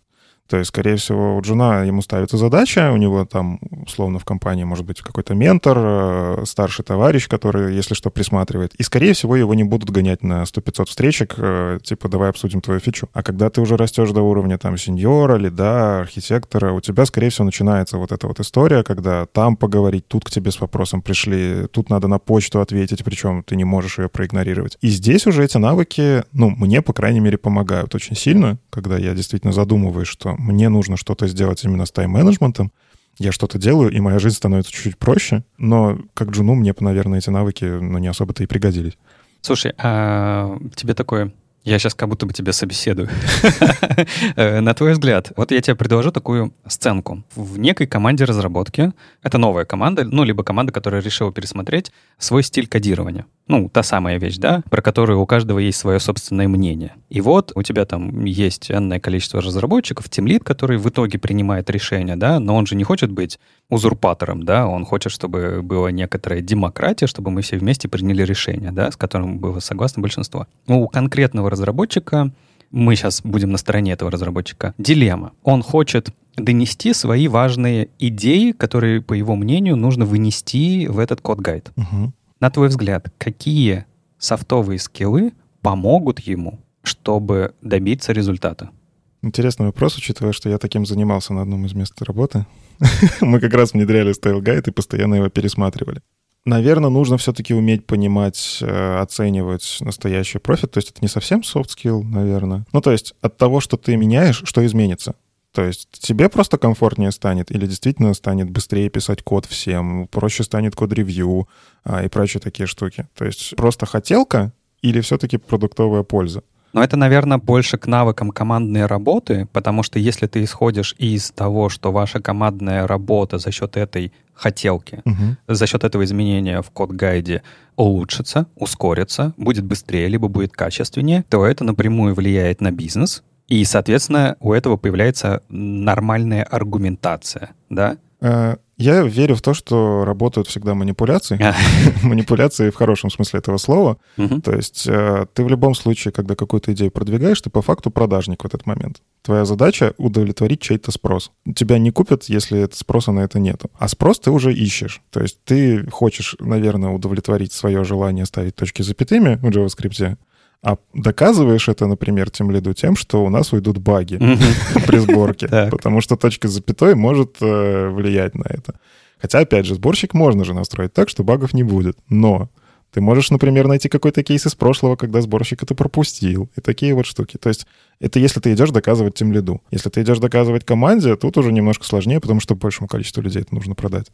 То есть, скорее всего, у джуна ему ставится задача, у него там, условно, в компании может быть какой-то ментор, э, старший товарищ, который, если что, присматривает. И, скорее всего, его не будут гонять на 100-500 встречек, э, типа, давай обсудим твою фичу. А когда ты уже растешь до уровня там сеньора, лида, архитектора, у тебя, скорее всего, начинается вот эта вот история, когда там поговорить, тут к тебе с вопросом пришли, тут надо на почту ответить, причем ты не можешь ее проигнорировать. И здесь уже эти навыки, ну, мне, по крайней мере, помогают очень сильно, когда я действительно задумываюсь, что мне нужно что-то сделать именно с тайм-менеджментом, я что-то делаю, и моя жизнь становится чуть-чуть проще, но как джуну мне, наверное, эти навыки ну, не особо-то и пригодились. Слушай, а тебе такое я сейчас как будто бы тебя собеседую. Э, на твой взгляд, вот я тебе предложу такую сценку. В некой команде разработки, это новая команда, ну, либо команда, которая решила пересмотреть свой стиль кодирования. Ну, та самая вещь, да, про которую у каждого есть свое собственное мнение. И вот у тебя там есть энное количество разработчиков, тимлит, который в итоге принимает решение, да, но он же не хочет быть узурпатором, да, он хочет, чтобы была некоторая демократия, чтобы мы все вместе приняли решение, да, с которым было согласно большинство. Ну, у конкретного разработчика, мы сейчас будем на стороне этого разработчика, дилемма. Он хочет донести свои важные идеи, которые, по его мнению, нужно вынести в этот код-гайд. Мгм. На твой взгляд, какие софтовые скиллы помогут ему, чтобы добиться результата? Интересный вопрос, учитывая, что я таким занимался на одном из мест работы. Мы как раз внедряли Guide и постоянно его пересматривали. Наверное, нужно все-таки уметь понимать, э, оценивать настоящий профит. То есть это не совсем soft skill, наверное. Ну, то есть от того, что ты меняешь, что изменится? То есть тебе просто комфортнее станет или действительно станет быстрее писать код всем, проще станет код-ревью а, и прочие такие штуки? То есть просто хотелка или все-таки продуктовая польза? Но это, наверное, больше к навыкам командной работы, потому что если ты исходишь из того, что ваша командная работа за счет этой хотелки, Мгм. за счет этого изменения в код-гайде улучшится, ускорится, будет быстрее, либо будет качественнее, то это напрямую влияет на бизнес, и, соответственно, у этого появляется нормальная аргументация, да? Я верю в то, что работают всегда манипуляции. Манипуляции в хорошем смысле этого слова. То есть э, ты в любом случае, когда какую-то идею продвигаешь, ты по факту продажник в этот момент. Твоя задача — удовлетворить чей-то спрос. Тебя не купят, если спроса на это нету. А спрос ты уже ищешь. То есть ты хочешь, наверное, удовлетворить свое желание ставить точки запятыми в JavaScript, а доказываешь это, например, тем лиду тем, что у нас уйдут баги при сборке, потому что точка с запятой может э, влиять на это. Хотя, опять же, сборщик можно же настроить так, что багов не будет. Но ты можешь, например, найти какой-то кейс из прошлого, когда сборщик это пропустил. И такие вот штуки. То есть это если ты идешь доказывать тем лиду. Если ты идешь доказывать команде, тут уже немножко сложнее, потому что большему количеству людей это нужно продать.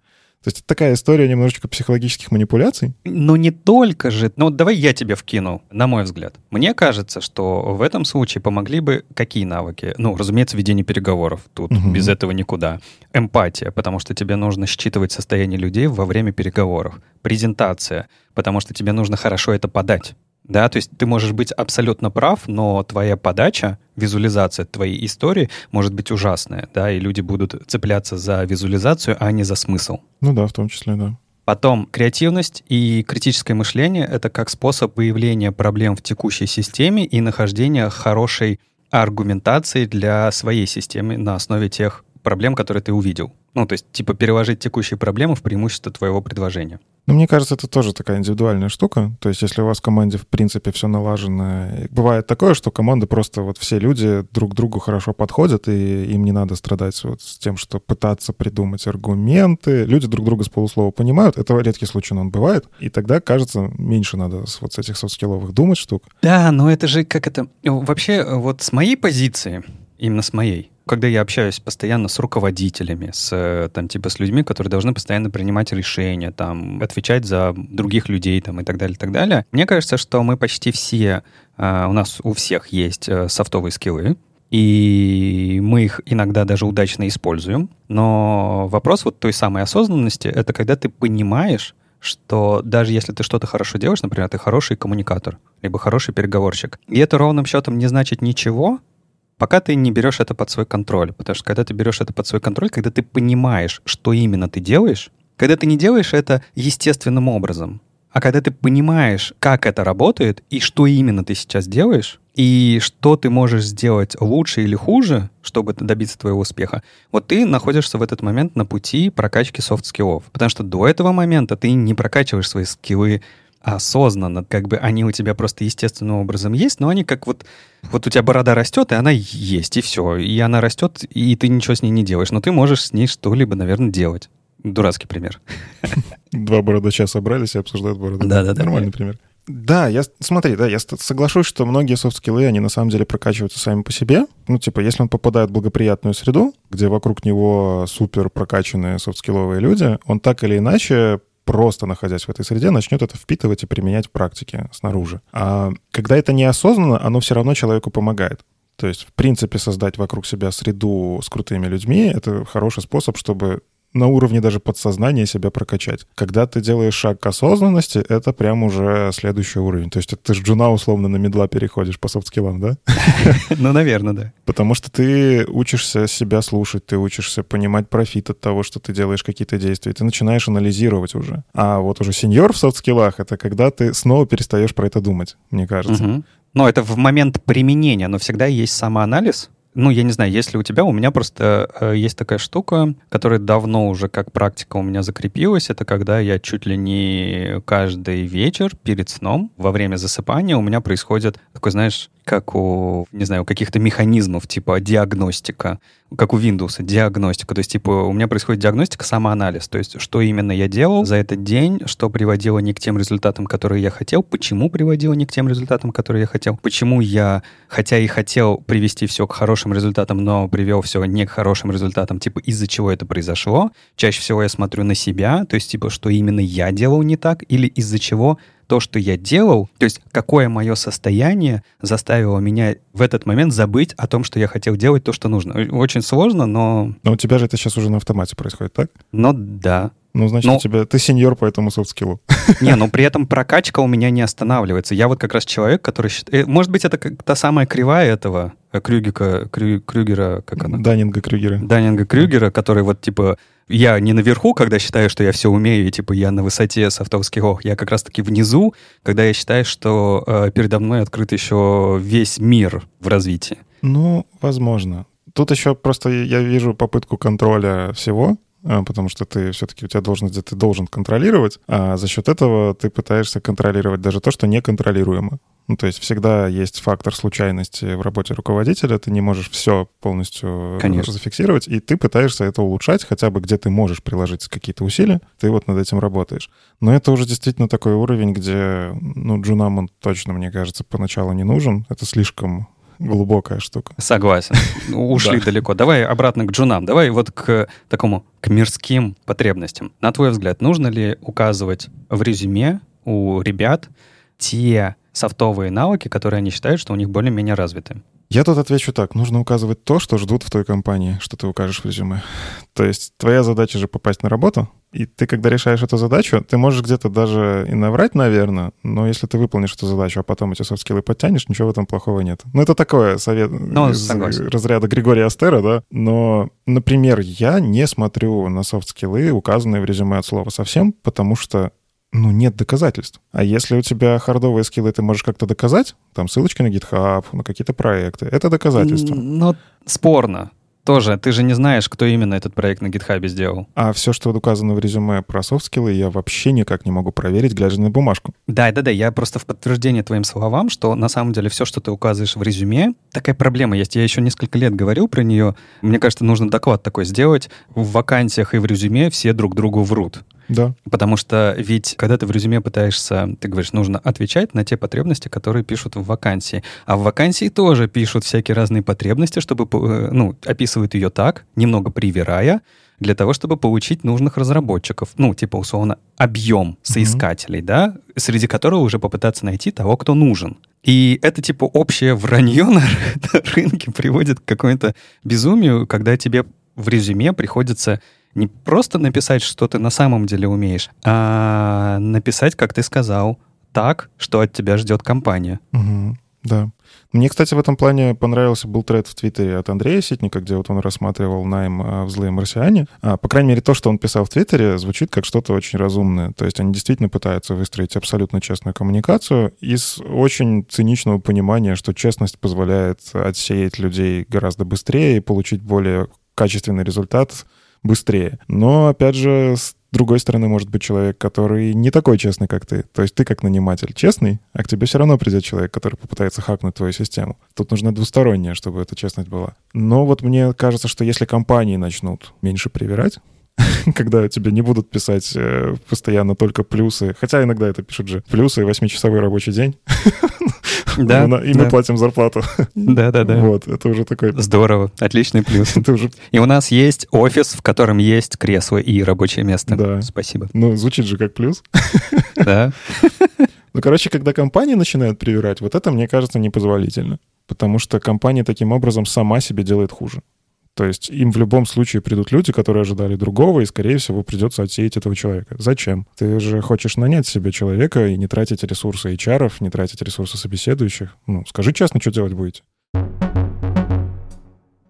То есть это такая история немножечко психологических манипуляций. Но не только же. Ну вот давай я тебе вкину, на мой взгляд. Мне кажется, что в этом случае помогли бы какие навыки? Ну, разумеется, ведение переговоров. Тут Мгм. без этого никуда. Эмпатия, потому что тебе нужно считывать состояние людей во время переговоров. Презентация, потому что тебе нужно хорошо это подать. Да, то есть ты можешь быть абсолютно прав, но твоя подача, визуализация твоей истории может быть ужасная, да, и люди будут цепляться за визуализацию, а не за смысл. Ну да, в том числе, да. Потом креативность и критическое мышление — это как способ выявления проблем в текущей системе и нахождения хорошей аргументации для своей системы на основе тех проблем, которые ты увидел. Ну, то есть, типа, переложить текущие проблемы в преимущество твоего предложения. Ну, мне кажется, это тоже такая индивидуальная штука. То есть, если у вас в команде, в принципе, все налажено... Бывает такое, что команда просто вот все люди друг к другу хорошо подходят, и им не надо страдать вот с тем, что пытаться придумать аргументы. Люди друг друга с полуслова понимают. Это редкий случай, но он бывает. И тогда, кажется, меньше надо с вот с этих софт-скилловых думать штук. Да, но это же как это... Вообще, вот с моей позиции, именно с моей, когда я общаюсь постоянно с руководителями, с, э, там, типа, с людьми, которые должны постоянно принимать решения, там, отвечать за других людей, там, и так далее, и так далее, мне кажется, что мы почти все, а, у нас у всех есть э, софтовые скиллы, и мы их иногда даже удачно используем, но вопрос вот той самой осознанности — это когда ты понимаешь, что даже если ты что-то хорошо делаешь, например, ты хороший коммуникатор, либо хороший переговорщик, и это ровным счетом не значит ничего, пока ты не берешь это под свой контроль. Потому что когда ты берешь это под свой контроль, когда ты понимаешь, что именно ты делаешь, когда ты не делаешь это естественным образом, а когда ты понимаешь, как это работает и что именно ты сейчас делаешь, и что ты можешь сделать лучше или хуже, чтобы добиться твоего успеха, вот ты находишься в этот момент на пути прокачки софт-скиллов. Потому что до этого момента ты не прокачиваешь свои скиллы осознанно, как бы они у тебя просто естественным образом есть, но они как вот, вот у тебя борода растет, и она есть, и все, и она растет, и ты ничего с ней не делаешь, но ты можешь с ней что-либо, наверное, делать. Дурацкий пример. Два бородача собрались и обсуждают бороды. Да-да-да. Нормальный пример. Да, я смотри, да, я соглашусь, что многие софт-скиллы, они на самом деле прокачиваются сами по себе. Ну, типа, если он попадает в благоприятную среду, где вокруг него супер прокачанные софт-скилловые люди, он так или иначе просто находясь в этой среде, начнет это впитывать и применять в практике снаружи. А когда это неосознанно, оно все равно человеку помогает. То есть, в принципе, создать вокруг себя среду с крутыми людьми — это хороший способ, чтобы на уровне даже подсознания себя прокачать. Когда ты делаешь шаг к осознанности, это прям уже следующий уровень. То есть ты с джуна условно на медла переходишь по софт-скиллам, да? Ну, наверное, да. Потому что ты учишься себя слушать, ты учишься понимать профит от того, что ты делаешь какие-то действия, ты начинаешь анализировать уже. А вот уже сеньор в софт-скиллах — это когда ты снова перестаешь про это думать, мне кажется. Но это в момент применения, но всегда есть самоанализ, ну, я не знаю, если у тебя, у меня просто э, есть такая штука, которая давно уже как практика у меня закрепилась. Это когда я чуть ли не каждый вечер перед сном, во время засыпания, у меня происходит такой, знаешь, как у, не знаю, каких-то механизмов, типа диагностика, как у Windows, диагностика. То есть, типа, у меня происходит диагностика, самоанализ. То есть, что именно я делал за этот день, что приводило не к тем результатам, которые я хотел, почему приводило не к тем результатам, которые я хотел, почему я, хотя и хотел привести все к хорошим результатам, но привел все не к хорошим результатам, типа, из-за чего это произошло. Чаще всего я смотрю на себя, то есть, типа, что именно я делал не так, или из-за чего то, что я делал, то есть какое мое состояние заставило меня в этот момент забыть о том, что я хотел делать то, что нужно. Очень сложно, но... Но у тебя же это сейчас уже на автомате происходит, так? Ну да. Ну, значит, но... у тебя ты сеньор по этому софт-скиллу. Не, но при этом прокачка у меня не останавливается. Я вот как раз человек, который считает... Э, может быть, это как та самая кривая этого э, Крюгика, Крю, Крюгера, как она? Даннинга Крюгера. Даннинга Крюгера, который вот типа я не наверху, когда считаю, что я все умею, и типа я на высоте софтовских ох, я как раз-таки внизу, когда я считаю, что э, передо мной открыт еще весь мир в развитии. Ну, возможно. Тут еще просто я вижу попытку контроля всего, потому что ты все-таки у тебя должность, где ты должен контролировать, а за счет этого ты пытаешься контролировать даже то, что неконтролируемо. Ну, то есть всегда есть фактор случайности в работе руководителя, ты не можешь все полностью Конечно. зафиксировать, и ты пытаешься это улучшать, хотя бы где ты можешь приложить какие-то усилия, ты вот над этим работаешь. Но это уже действительно такой уровень, где, ну, джунам он точно, мне кажется, поначалу не нужен. Это слишком глубокая штука. Согласен. Ушли далеко. Давай обратно к джунам. Давай вот к такому, к мирским потребностям. На твой взгляд, нужно ли указывать в резюме у ребят те софтовые навыки, которые они считают, что у них более-менее развиты? Я тут отвечу так. Нужно указывать то, что ждут в той компании, что ты укажешь в резюме. То есть твоя задача же попасть на работу, и ты, когда решаешь эту задачу, ты можешь где-то даже и наврать, наверное, но если ты выполнишь эту задачу, а потом эти софт-скиллы подтянешь, ничего в этом плохого нет. Ну, это такое совет ну, из согласен. разряда Григория Остера, да. Но, например, я не смотрю на софт-скиллы, указанные в резюме от слова совсем, потому что ну, нет доказательств. А если у тебя хардовые скиллы, ты можешь как-то доказать, там ссылочки на GitHub, на какие-то проекты, это доказательство. Но спорно. Тоже, ты же не знаешь, кто именно этот проект на GitHub сделал. А все, что указано в резюме про софт-скиллы, я вообще никак не могу проверить, глядя на бумажку. Да, да, да. Я просто в подтверждение твоим словам, что на самом деле все, что ты указываешь в резюме, такая проблема есть. Я еще несколько лет говорил про нее. Мне кажется, нужно доклад такой сделать. В вакансиях и в резюме все друг другу врут. Да. Потому что ведь, когда ты в резюме пытаешься, ты говоришь, нужно отвечать на те потребности, которые пишут в вакансии. А в вакансии тоже пишут всякие разные потребности, чтобы, э, ну, описывают ее так, немного привирая, для того, чтобы получить нужных разработчиков. Ну, типа, условно, объем соискателей, mm-hmm. да, среди которого уже попытаться найти того, кто нужен. И это, типа, общее вранье на, на рынке приводит к какому-то безумию, когда тебе в резюме приходится не просто написать, что ты на самом деле умеешь, а написать, как ты сказал, так, что от тебя ждет компания. Угу, да. Мне, кстати, в этом плане понравился был тред в Твиттере от Андрея Ситника, где вот он рассматривал найм а, в «Злые марсиане». А, по крайней мере, то, что он писал в Твиттере, звучит как что-то очень разумное. То есть они действительно пытаются выстроить абсолютно честную коммуникацию из очень циничного понимания, что честность позволяет отсеять людей гораздо быстрее и получить более качественный результат быстрее. Но, опять же, с другой стороны, может быть человек, который не такой честный, как ты. То есть ты как наниматель честный, а к тебе все равно придет человек, который попытается хакнуть твою систему. Тут нужно двустороннее, чтобы эта честность была. Но вот мне кажется, что если компании начнут меньше привирать, когда тебе не будут писать э, постоянно только плюсы. Хотя иногда это пишут же. Плюсы, восьмичасовой рабочий день. Да, и мы платим зарплату. Да, да, да. Вот, это уже такой... Здорово, отличный плюс. Это уже... И у нас есть офис, в котором есть кресло и рабочее место. Да. Спасибо. Ну, звучит же как плюс. Да. Ну, короче, когда компании начинают привирать, вот это, мне кажется, непозволительно. Потому что компания таким образом сама себе делает хуже. То есть им в любом случае придут люди, которые ожидали другого, и, скорее всего, придется отсеять этого человека. Зачем? Ты же хочешь нанять себе человека и не тратить ресурсы HR, не тратить ресурсы собеседующих. Ну, скажи честно, что делать будете.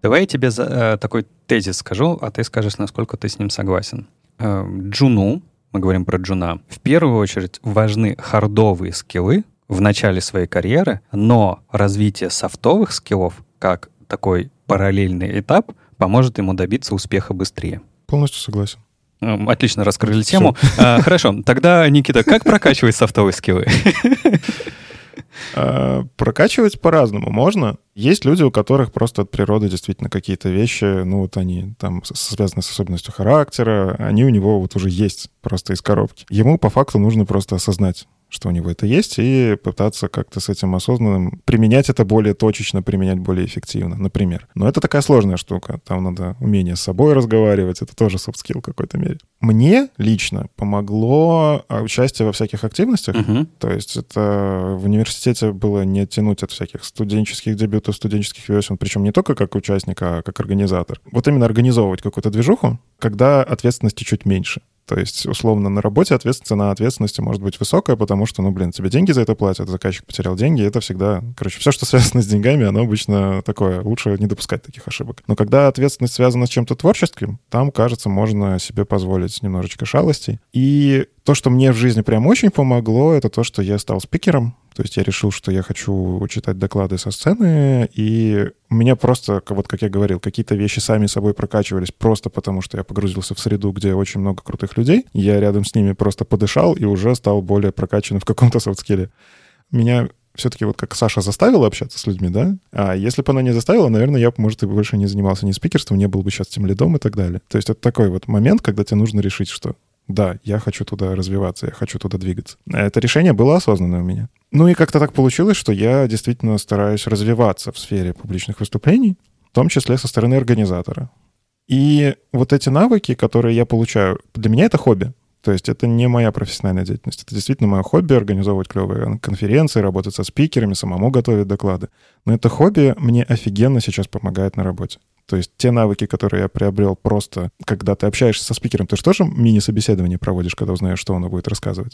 Давай я тебе за, э, такой тезис скажу, а ты скажешь, насколько ты с ним согласен. Э, джуну, мы говорим про джуна, в первую очередь важны хардовые скиллы в начале своей карьеры, но развитие софтовых скиллов, как такой параллельный этап поможет ему добиться успеха быстрее. Полностью согласен. Отлично раскрыли тему. А, хорошо, тогда, Никита, как прокачивать софтовые скиллы? А, прокачивать по-разному можно. Есть люди, у которых просто от природы действительно какие-то вещи, ну вот они там связаны с особенностью характера, они у него вот уже есть просто из коробки. Ему по факту нужно просто осознать, что у него это есть, и пытаться как-то с этим осознанным применять это более точечно, применять более эффективно, например. Но это такая сложная штука. Там надо умение с собой разговаривать, это тоже soft skill в какой-то мере. Мне лично помогло а, участие во всяких активностях. Uh-huh. То есть это в университете было не тянуть от всяких студенческих дебютов, студенческих весен, причем не только как участник, а как организатор. Вот именно организовывать какую-то движуху, когда ответственности чуть меньше. То есть, условно, на работе ответственность на ответственности может быть высокая, потому что, ну, блин, тебе деньги за это платят, заказчик потерял деньги, это всегда... Короче, все, что связано с деньгами, оно обычно такое. Лучше не допускать таких ошибок. Но когда ответственность связана с чем-то творческим, там, кажется, можно себе позволить немножечко шалостей. И то, что мне в жизни прям очень помогло, это то, что я стал спикером. То есть я решил, что я хочу читать доклады со сцены, и у меня просто, вот как я говорил, какие-то вещи сами собой прокачивались просто потому, что я погрузился в среду, где очень много крутых людей. Я рядом с ними просто подышал и уже стал более прокачанным в каком-то софтскилле. Меня все-таки вот как Саша заставила общаться с людьми, да? А если бы она не заставила, наверное, я, может, и больше не занимался ни спикерством, не был бы сейчас тем лидом и так далее. То есть это такой вот момент, когда тебе нужно решить, что да, я хочу туда развиваться, я хочу туда двигаться. Это решение было осознанное у меня. Ну и как-то так получилось, что я действительно стараюсь развиваться в сфере публичных выступлений, в том числе со стороны организатора. И вот эти навыки, которые я получаю, для меня это хобби. То есть это не моя профессиональная деятельность. Это действительно мое хобби — организовывать клевые конференции, работать со спикерами, самому готовить доклады. Но это хобби мне офигенно сейчас помогает на работе. То есть те навыки, которые я приобрел просто, когда ты общаешься со спикером, ты же тоже мини-собеседование проводишь, когда узнаешь, что он будет рассказывать.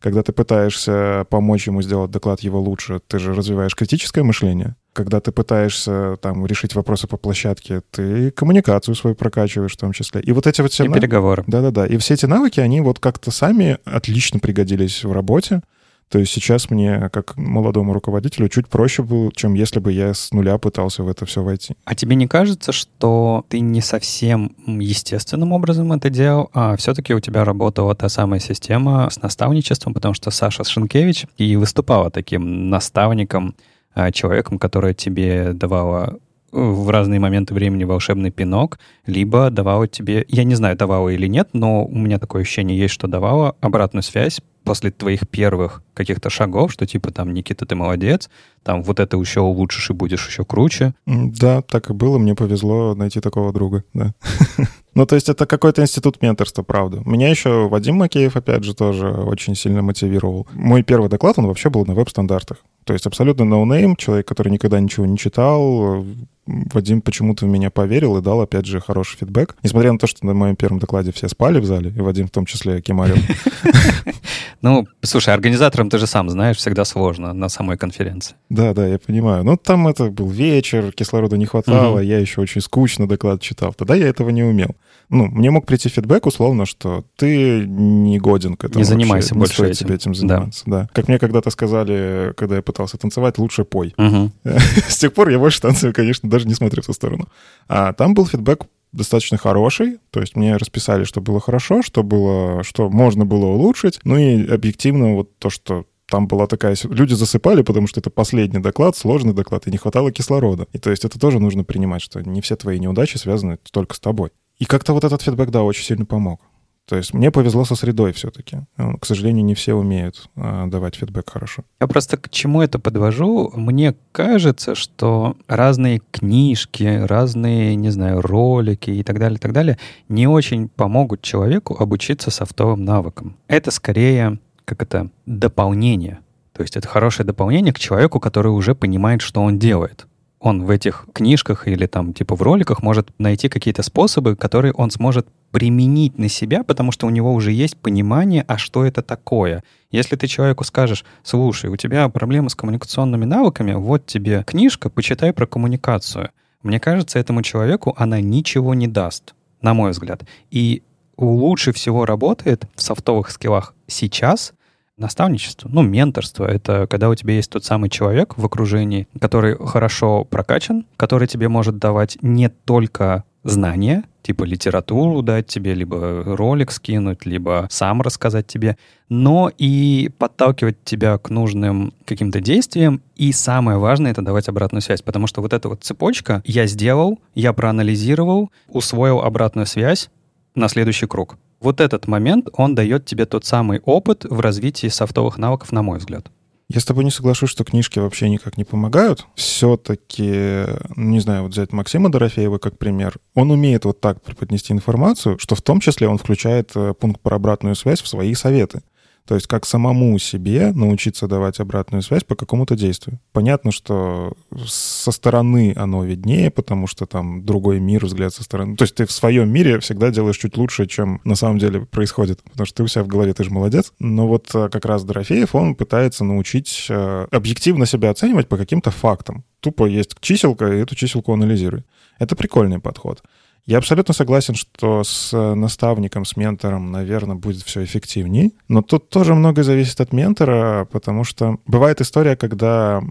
Когда ты пытаешься помочь ему сделать доклад его лучше, ты же развиваешь критическое мышление. Когда ты пытаешься там решить вопросы по площадке, ты коммуникацию свою прокачиваешь в том числе. И вот эти вот все... И нав... переговоры. Да-да-да. И все эти навыки, они вот как-то сами отлично пригодились в работе. То есть сейчас мне, как молодому руководителю, чуть проще было, чем если бы я с нуля пытался в это все войти. А тебе не кажется, что ты не совсем естественным образом это делал, а все-таки у тебя работала та самая система с наставничеством, потому что Саша Шенкевич и выступала таким наставником, а, человеком, который тебе давала э, в разные моменты времени волшебный пинок, либо давала тебе, я не знаю, давала или нет, но у меня такое ощущение есть, что давала обратную связь после твоих первых каких-то шагов, что типа там, Никита, ты молодец, там вот это еще улучшишь и будешь еще круче. Да, так и было. Мне повезло найти такого друга, да. Ну, то есть это какой-то институт менторства, правда. Меня еще Вадим Макеев, опять же, тоже очень сильно мотивировал. Мой первый доклад, он вообще был на веб-стандартах. То есть абсолютно no name, человек, который никогда ничего не читал, Вадим почему-то в меня поверил и дал, опять же, хороший фидбэк. Несмотря на то, что на моем первом докладе все спали в зале, и Вадим в том числе кемарил. Ну, слушай, организаторам ты же сам знаешь, всегда сложно на самой конференции. Да, да, я понимаю. Ну, там это был вечер, кислорода не хватало, я еще очень скучно доклад читал. Тогда я этого не умел ну, мне мог прийти фидбэк условно, что ты не годен к этому. Не занимайся вообще, больше не этим. тебе этим заниматься. Да. да. Как мне когда-то сказали, когда я пытался танцевать, лучше пой. Угу. С тех пор я больше танцую, конечно, даже не смотрю в ту сторону. А там был фидбэк достаточно хороший, то есть мне расписали, что было хорошо, что было, что можно было улучшить, ну и объективно вот то, что там была такая... Люди засыпали, потому что это последний доклад, сложный доклад, и не хватало кислорода. И то есть это тоже нужно принимать, что не все твои неудачи связаны только с тобой. И как-то вот этот фидбэк, да, очень сильно помог. То есть мне повезло со средой все-таки. К сожалению, не все умеют а, давать фидбэк хорошо. Я просто к чему это подвожу? Мне кажется, что разные книжки, разные, не знаю, ролики и так далее, и так далее не очень помогут человеку обучиться софтовым навыкам. Это скорее как это дополнение. То есть это хорошее дополнение к человеку, который уже понимает, что он делает он в этих книжках или там типа в роликах может найти какие-то способы, которые он сможет применить на себя, потому что у него уже есть понимание, а что это такое. Если ты человеку скажешь, слушай, у тебя проблемы с коммуникационными навыками, вот тебе книжка, почитай про коммуникацию. Мне кажется, этому человеку она ничего не даст, на мой взгляд. И лучше всего работает в софтовых скиллах сейчас Наставничество, ну, менторство — это когда у тебя есть тот самый человек в окружении, который хорошо прокачан, который тебе может давать не только знания, типа литературу дать тебе, либо ролик скинуть, либо сам рассказать тебе, но и подталкивать тебя к нужным каким-то действиям. И самое важное — это давать обратную связь, потому что вот эта вот цепочка я сделал, я проанализировал, усвоил обратную связь на следующий круг. Вот этот момент, он дает тебе тот самый опыт в развитии софтовых навыков, на мой взгляд. Я с тобой не соглашусь, что книжки вообще никак не помогают. Все-таки, ну, не знаю, вот взять Максима Дорофеева как пример. Он умеет вот так преподнести информацию, что в том числе он включает э, пункт про обратную связь в свои советы. То есть как самому себе научиться давать обратную связь по какому-то действию. Понятно, что со стороны оно виднее, потому что там другой мир, взгляд со стороны. То есть ты в своем мире всегда делаешь чуть лучше, чем на самом деле происходит, потому что ты у себя в голове, ты же молодец. Но вот э, как раз Дорофеев, он пытается научить э, объективно себя оценивать по каким-то фактам. Тупо есть чиселка, и эту чиселку анализируй. Это прикольный подход. Я абсолютно согласен, что с наставником, с ментором, наверное, будет все эффективней. Но тут тоже многое зависит от ментора, потому что бывает история, когда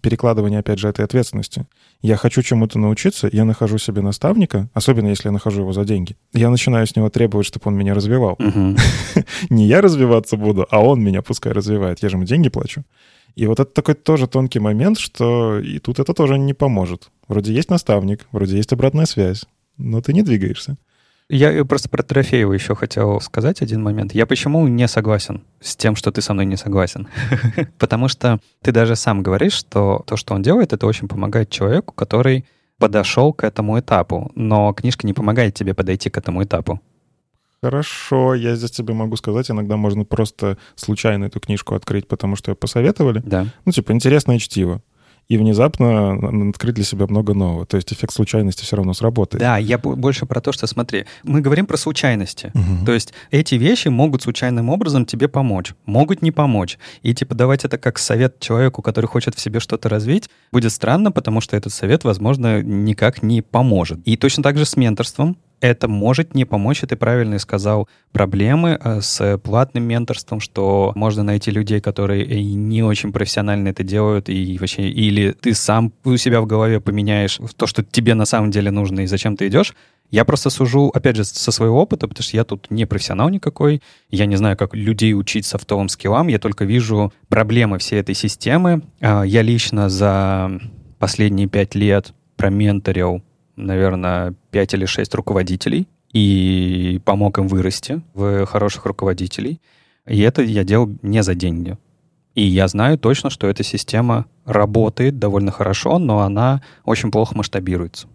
перекладывание, опять же, этой ответственности. Я хочу чему-то научиться, я нахожу себе наставника, особенно если я нахожу его за деньги. Я начинаю с него требовать, чтобы он меня развивал. Не я развиваться буду, а он меня пускай развивает. Я же ему деньги плачу. И вот это такой тоже тонкий момент, что и тут это тоже не поможет. Вроде есть наставник, вроде есть обратная связь, но ты не двигаешься. Я просто про Трофеева еще хотел сказать один момент. Я почему не согласен с тем, что ты со мной не согласен? Потому что ты даже сам говоришь, что то, что он делает, это очень помогает человеку, который подошел к этому этапу. Но книжка не помогает тебе подойти к этому этапу. Хорошо, я здесь тебе могу сказать, иногда можно просто случайно эту книжку открыть, потому что ее посоветовали. Да. Ну, типа, интересное чтиво и внезапно открыть для себя много нового. То есть эффект случайности все равно сработает. Да, я больше про то, что смотри, мы говорим про случайности. Угу. То есть эти вещи могут случайным образом тебе помочь, могут не помочь. И типа давать это как совет человеку, который хочет в себе что-то развить, будет странно, потому что этот совет, возможно, никак не поможет. И точно так же с менторством это может не помочь, и ты правильно сказал, проблемы э, с платным менторством, что можно найти людей, которые не очень профессионально это делают, и вообще, или ты сам у себя в голове поменяешь то, что тебе на самом деле нужно, и зачем ты идешь, я просто сужу, опять же, со своего опыта, потому что я тут не профессионал никакой, я не знаю, как людей учить софтовым скиллам, я только вижу проблемы всей этой системы. А, я лично за последние пять лет променторил наверное, 5 или 6 руководителей и помог им вырасти в хороших руководителей. И это я делал не за деньги. И я знаю точно, что эта система работает довольно хорошо, но она очень плохо масштабируется.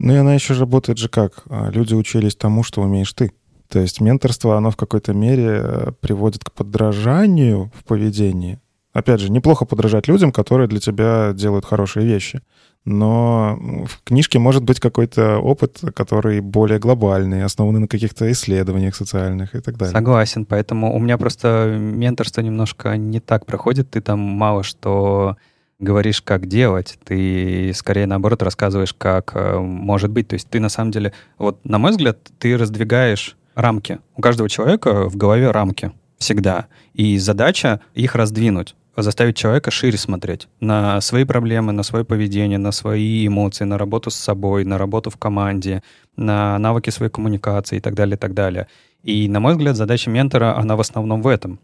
Ну и она еще работает же как? А, люди учились тому, что умеешь ты. То есть менторство, оно в какой-то мере э, приводит к подражанию в поведении. Опять же, неплохо подражать людям, которые для тебя делают хорошие вещи но в книжке может быть какой-то опыт, который более глобальный, основанный на каких-то исследованиях социальных и так далее. Согласен, поэтому у меня просто менторство немножко не так проходит, ты там мало что говоришь, как делать, ты скорее наоборот рассказываешь, как э, может быть. То есть ты на самом деле, вот на мой взгляд, ты раздвигаешь рамки. У каждого человека в голове рамки всегда. И задача их раздвинуть заставить человека шире смотреть на свои проблемы, на свое поведение, на свои эмоции, на работу с собой, на работу в команде, на навыки своей коммуникации и так далее, и так далее. И, на мой взгляд, задача ментора, она в основном в этом.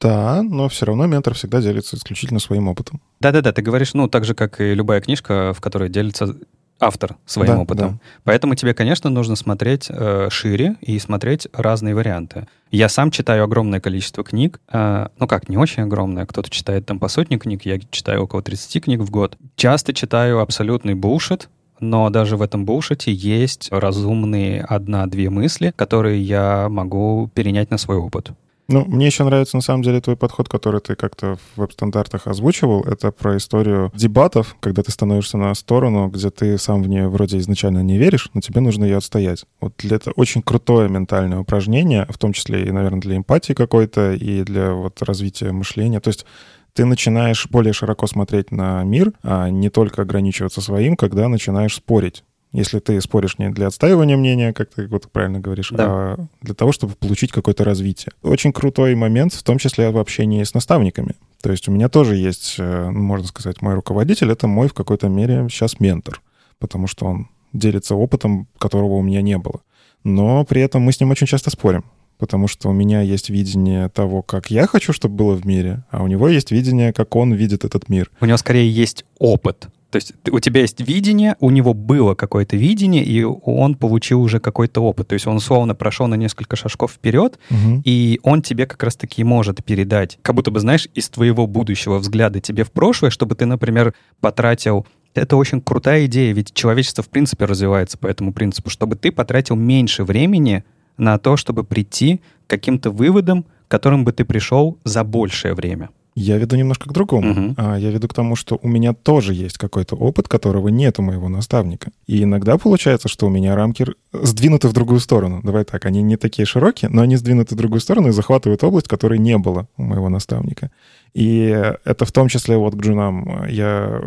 Да, но все равно ментор всегда делится исключительно своим опытом. Да-да-да, ты говоришь, ну, так же, как и любая книжка, в которой делится автор своим да, опытом. Да. Поэтому тебе, конечно, нужно смотреть э, шире и смотреть разные варианты. Я сам читаю огромное количество книг. Э, ну как, не очень огромное. Кто-то читает там по сотне книг, я читаю около 30 книг в год. Часто читаю абсолютный булшит, но даже в этом булшите есть разумные одна-две мысли, которые я могу перенять на свой опыт. Ну, мне еще нравится, на самом деле, твой подход, который ты как-то в веб-стандартах озвучивал. Это про историю дебатов, когда ты становишься на сторону, где ты сам в нее вроде изначально не веришь, но тебе нужно ее отстоять. Вот это очень крутое ментальное упражнение, в том числе и, наверное, для эмпатии какой-то, и для вот развития мышления. То есть ты начинаешь более широко смотреть на мир, а не только ограничиваться своим, когда начинаешь спорить Если ты споришь не для отстаивания мнения, как ты вот правильно говоришь, Да. а для того, чтобы получить какое-то развитие. Очень крутой момент, в том числе в общении с наставниками. То есть у меня тоже есть, э, ну, можно сказать, мой руководитель — это мой в какой-то мере сейчас ментор, потому что он делится опытом, которого у меня не было. Но при этом мы с ним очень часто спорим, потому что у меня есть видение того, как я хочу, чтобы было в мире, а у него есть видение, как он видит этот мир. У него скорее есть опыт. То есть у тебя есть видение, у него было какое-то видение, и он получил уже какой-то опыт. То есть он условно прошел на несколько шажков вперед, Мгм. и он тебе как раз-таки может передать, как будто бы, знаешь, из твоего будущего взгляда тебе в прошлое, чтобы ты, например, потратил... Это очень крутая идея, ведь человечество в принципе развивается по этому принципу, чтобы ты потратил меньше времени на то, чтобы прийти к каким-то выводам, к которым бы ты пришел за большее время. Я веду немножко к другому. А, Я веду к тому, что у меня тоже есть какой-то опыт, которого нет у моего наставника. И иногда получается, что у меня рамки сдвинуты в другую сторону. Давай так, они не такие широкие, но они сдвинуты в другую сторону и захватывают область, которой не было у моего наставника. И это в том числе вот к джунам. Я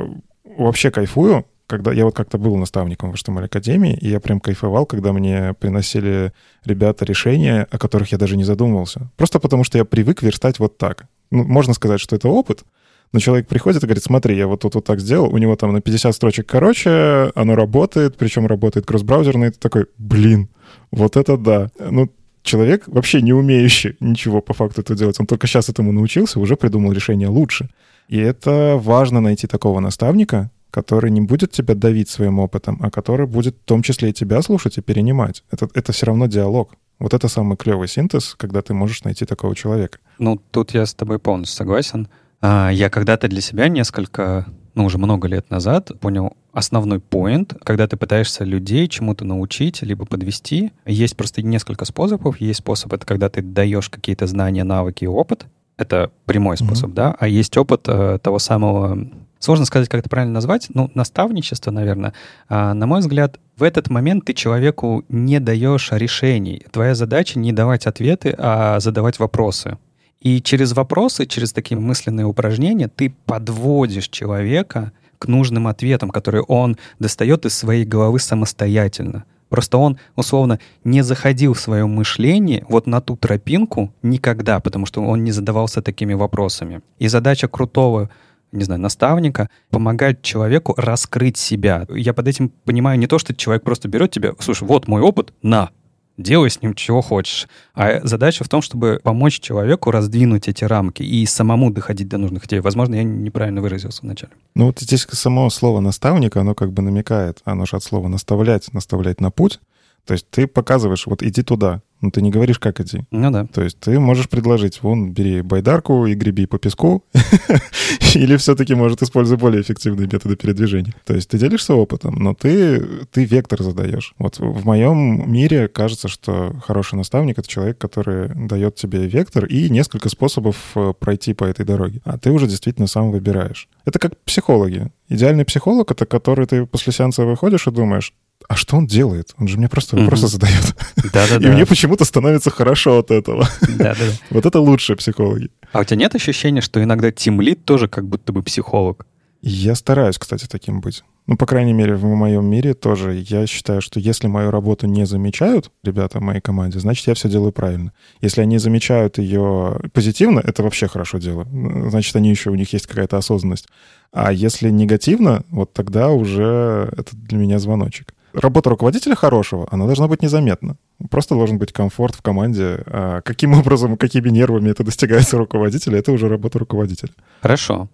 вообще кайфую, когда я вот как-то был наставником в HTML Академии, и я прям кайфовал, когда мне приносили ребята решения, о которых я даже не задумывался. Просто потому что я привык верстать вот так. Ну, можно сказать, что это опыт, но человек приходит и говорит, смотри, я вот тут вот так сделал, у него там на 50 строчек короче, оно работает, причем работает кросс-браузерно, и ты такой, блин, вот это да. Ну, человек, вообще не умеющий ничего по факту это делать, он только сейчас этому научился, уже придумал решение лучше. И это важно найти такого наставника, который не будет тебя давить своим опытом, а который будет в том числе и тебя слушать и перенимать. Это, это все равно диалог. Вот это самый клевый синтез, когда ты можешь найти такого человека. Ну, тут я с тобой полностью согласен. А, Я когда-то для себя несколько, ну, уже много лет назад понял основной поинт, когда ты пытаешься людей чему-то научить, либо подвести. Есть просто несколько способов. Есть способ, это когда ты даешь какие-то знания, навыки и опыт. Это прямой способ, да. А есть опыт э, того самого... Сложно сказать, как это правильно назвать. Ну, наставничество, наверное. А, на мой взгляд, в этот момент ты человеку не даешь решений. Твоя задача не давать ответы, а задавать вопросы. И через вопросы, через такие мысленные упражнения ты подводишь человека к нужным ответам, которые он достает из своей головы самостоятельно. Просто он, условно, не заходил в свое мышление вот на ту тропинку никогда, потому что он не задавался такими вопросами. И задача крутого не знаю, наставника, помогать человеку раскрыть себя. Я под этим понимаю не то, что человек просто берет тебя, слушай, вот мой опыт, на, делай с ним чего хочешь. А задача в том, чтобы помочь человеку раздвинуть эти рамки и самому доходить до нужных идей. Возможно, я неправильно выразился вначале. Ну вот здесь само слово «наставник», оно как бы намекает, оно же от слова «наставлять», «наставлять на путь». То есть ты показываешь, вот иди туда, но ты не говоришь, как идти. Ну да. То есть ты можешь предложить, вон, бери байдарку и греби по песку, или все-таки, может, используй более эффективные методы передвижения. То есть ты делишься опытом, но ты, ты вектор задаешь. Вот в моем мире кажется, что хороший наставник — это человек, который дает тебе вектор и несколько способов э, пройти по этой дороге. А ты уже действительно сам выбираешь. Это как психологи. Идеальный психолог — это который ты после сеанса выходишь и думаешь, а что он делает? Он же мне просто вопросы Мгм. задает. И Да-да-да. мне почему-то становится хорошо от этого. Да-да-да. Вот это лучшие психологи. А у тебя нет ощущения, что иногда тимлит тоже как будто бы психолог? Я стараюсь, кстати, таким быть. Ну, по крайней мере, в моем мире тоже. Я считаю, что если мою работу не замечают ребята в моей команде, значит, я все делаю правильно. Если они замечают ее позитивно, это вообще хорошо дело. Значит, они еще, у них есть какая-то осознанность. А если негативно, вот тогда уже это для меня звоночек. Работа руководителя хорошего, она должна быть незаметна. Просто должен быть комфорт в команде. А каким образом, какими нервами это достигается руководителя, это уже работа руководителя. Хорошо.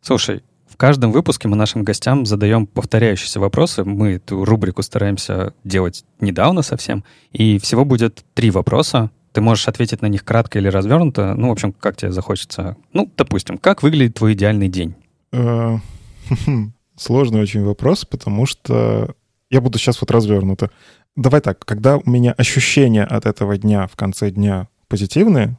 Слушай, в каждом выпуске мы нашим гостям задаем повторяющиеся вопросы. Мы эту рубрику стараемся делать недавно совсем. И всего будет три вопроса. Ты можешь ответить на них кратко или развернуто. Ну, в общем, как тебе захочется. Ну, допустим, как выглядит твой идеальный день? Э, Сложный очень вопрос, потому что я буду сейчас вот развернуто. Давай так, когда у меня ощущения от этого дня в конце дня позитивные,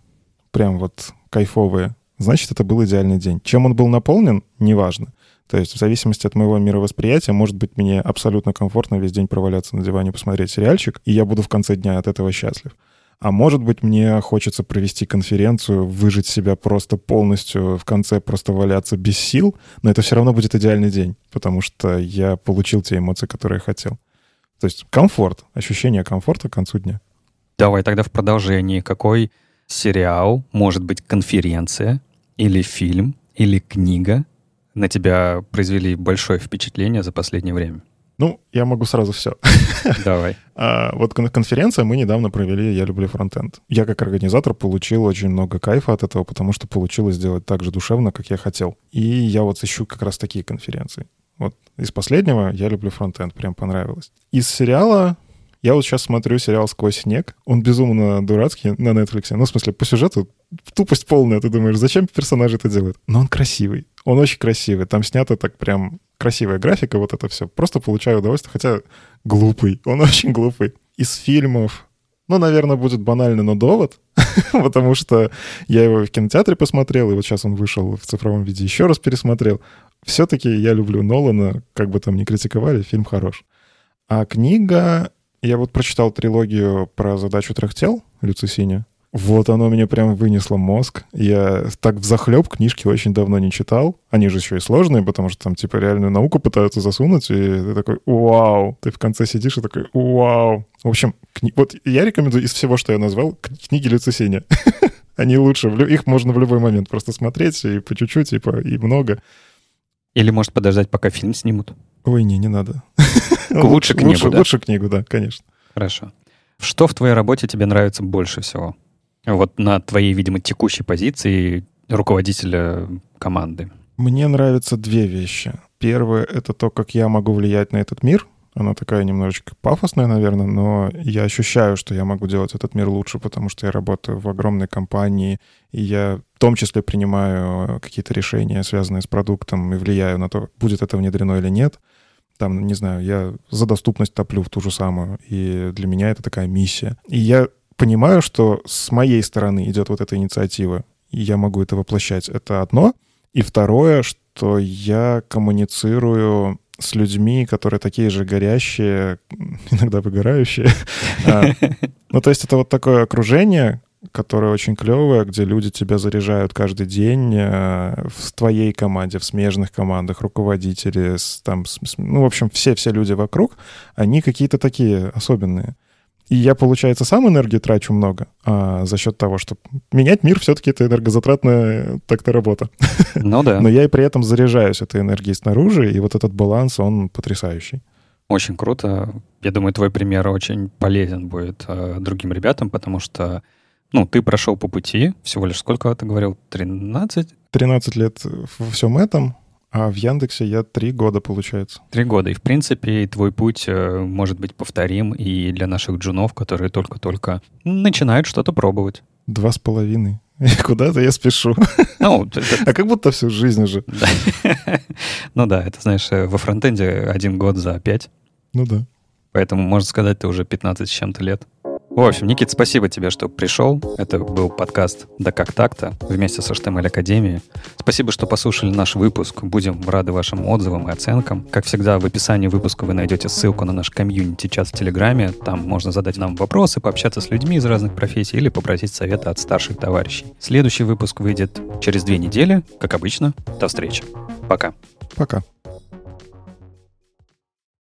прям вот кайфовые, значит, это был идеальный день. Чем он был наполнен, неважно. То есть в зависимости от моего мировосприятия, может быть, мне абсолютно комфортно весь день проваляться на диване, посмотреть сериальчик, и я буду в конце дня от этого счастлив. А может быть, мне хочется провести конференцию, выжить себя просто полностью, в конце просто валяться без сил, но это все равно будет идеальный день, потому что я получил те эмоции, которые хотел. То есть комфорт, ощущение комфорта к концу дня. Давай тогда в продолжении. Какой сериал, может быть, конференция или фильм или книга на тебя произвели большое впечатление за последнее время? Ну, я могу сразу все. Давай. а, вот конференция мы недавно провели «Я люблю фронтенд». Я как организатор получил очень много кайфа от этого, потому что получилось сделать так же душевно, как я хотел. И я вот ищу как раз такие конференции. Вот из последнего «Я люблю фронтенд», прям понравилось. Из сериала я вот сейчас смотрю сериал «Сквозь снег». Он безумно дурацкий на Netflix. Ну, в смысле, по сюжету тупость полная. Ты думаешь, зачем персонажи это делают? Но он красивый. Он очень красивый. Там снято так прям красивая графика, вот это все. Просто получаю удовольствие, хотя глупый. Он очень глупый. Из фильмов, ну, наверное, будет банально, но довод, потому что я его в кинотеатре посмотрел, и вот сейчас он вышел в цифровом виде, еще раз пересмотрел. Все-таки я люблю Нолана, как бы там ни критиковали, фильм хорош. А книга... Я вот прочитал трилогию про задачу трех тел Люцисиня. Вот оно мне прям вынесло мозг. Я так в захлеб книжки очень давно не читал. Они же еще и сложные, потому что там типа реальную науку пытаются засунуть, и ты такой «Вау!» Ты в конце сидишь и такой «Вау!» В общем, кни... вот я рекомендую из всего, что я назвал, книги Люцисеня. Они лучше, их можно в любой момент просто смотреть, и по чуть-чуть, и, по... и много. Или может подождать, пока фильм снимут? Ой, не, не надо. Лучше книгу? Лучше книгу, да, конечно. Хорошо. Что в твоей работе тебе нравится больше всего? Вот на твоей, видимо, текущей позиции руководителя команды. Мне нравятся две вещи. Первое — это то, как я могу влиять на этот мир. Она такая немножечко пафосная, наверное, но я ощущаю, что я могу делать этот мир лучше, потому что я работаю в огромной компании, и я в том числе принимаю какие-то решения, связанные с продуктом, и влияю на то, будет это внедрено или нет. Там, не знаю, я за доступность топлю в ту же самую, и для меня это такая миссия. И я понимаю, что с моей стороны идет вот эта инициатива, и я могу это воплощать. Это одно. И второе, что я коммуницирую с людьми, которые такие же горящие, иногда выгорающие. А, ну, то есть это вот такое окружение, которое очень клевое, где люди тебя заряжают каждый день э, в твоей команде, в смежных командах, руководители, там, ну, в общем, все-все люди вокруг, они какие-то такие особенные. И я, получается, сам энергии трачу много а за счет того, что менять мир все-таки это энергозатратная так-то работа. Ну да. Но я и при этом заряжаюсь этой энергией снаружи, и вот этот баланс, он потрясающий. Очень круто. Я думаю, твой пример очень полезен будет э, другим ребятам, потому что ну, ты прошел по пути, всего лишь сколько ты говорил, 13? 13 лет во всем этом. А в Яндексе я три года, получается. Три года. И, в принципе, твой путь э, может быть повторим и для наших джунов, которые только-только начинают что-то пробовать. Два с половиной. Куда-то я спешу. Ну, а как будто всю жизнь уже. ну да, это, знаешь, э, во фронтенде один год за пять. Ну да. Поэтому, можно сказать, ты уже 15 с чем-то лет. В общем, Никит, спасибо тебе, что пришел. Это был подкаст «Да как так-то» вместе с HTML Академией. Спасибо, что послушали наш выпуск. Будем рады вашим отзывам и оценкам. Как всегда, в описании выпуска вы найдете ссылку на наш комьюнити-чат в Телеграме. Там можно задать нам вопросы, пообщаться с людьми из разных профессий или попросить совета от старших товарищей. Следующий выпуск выйдет через две недели, как обычно. До встречи. Пока. Пока.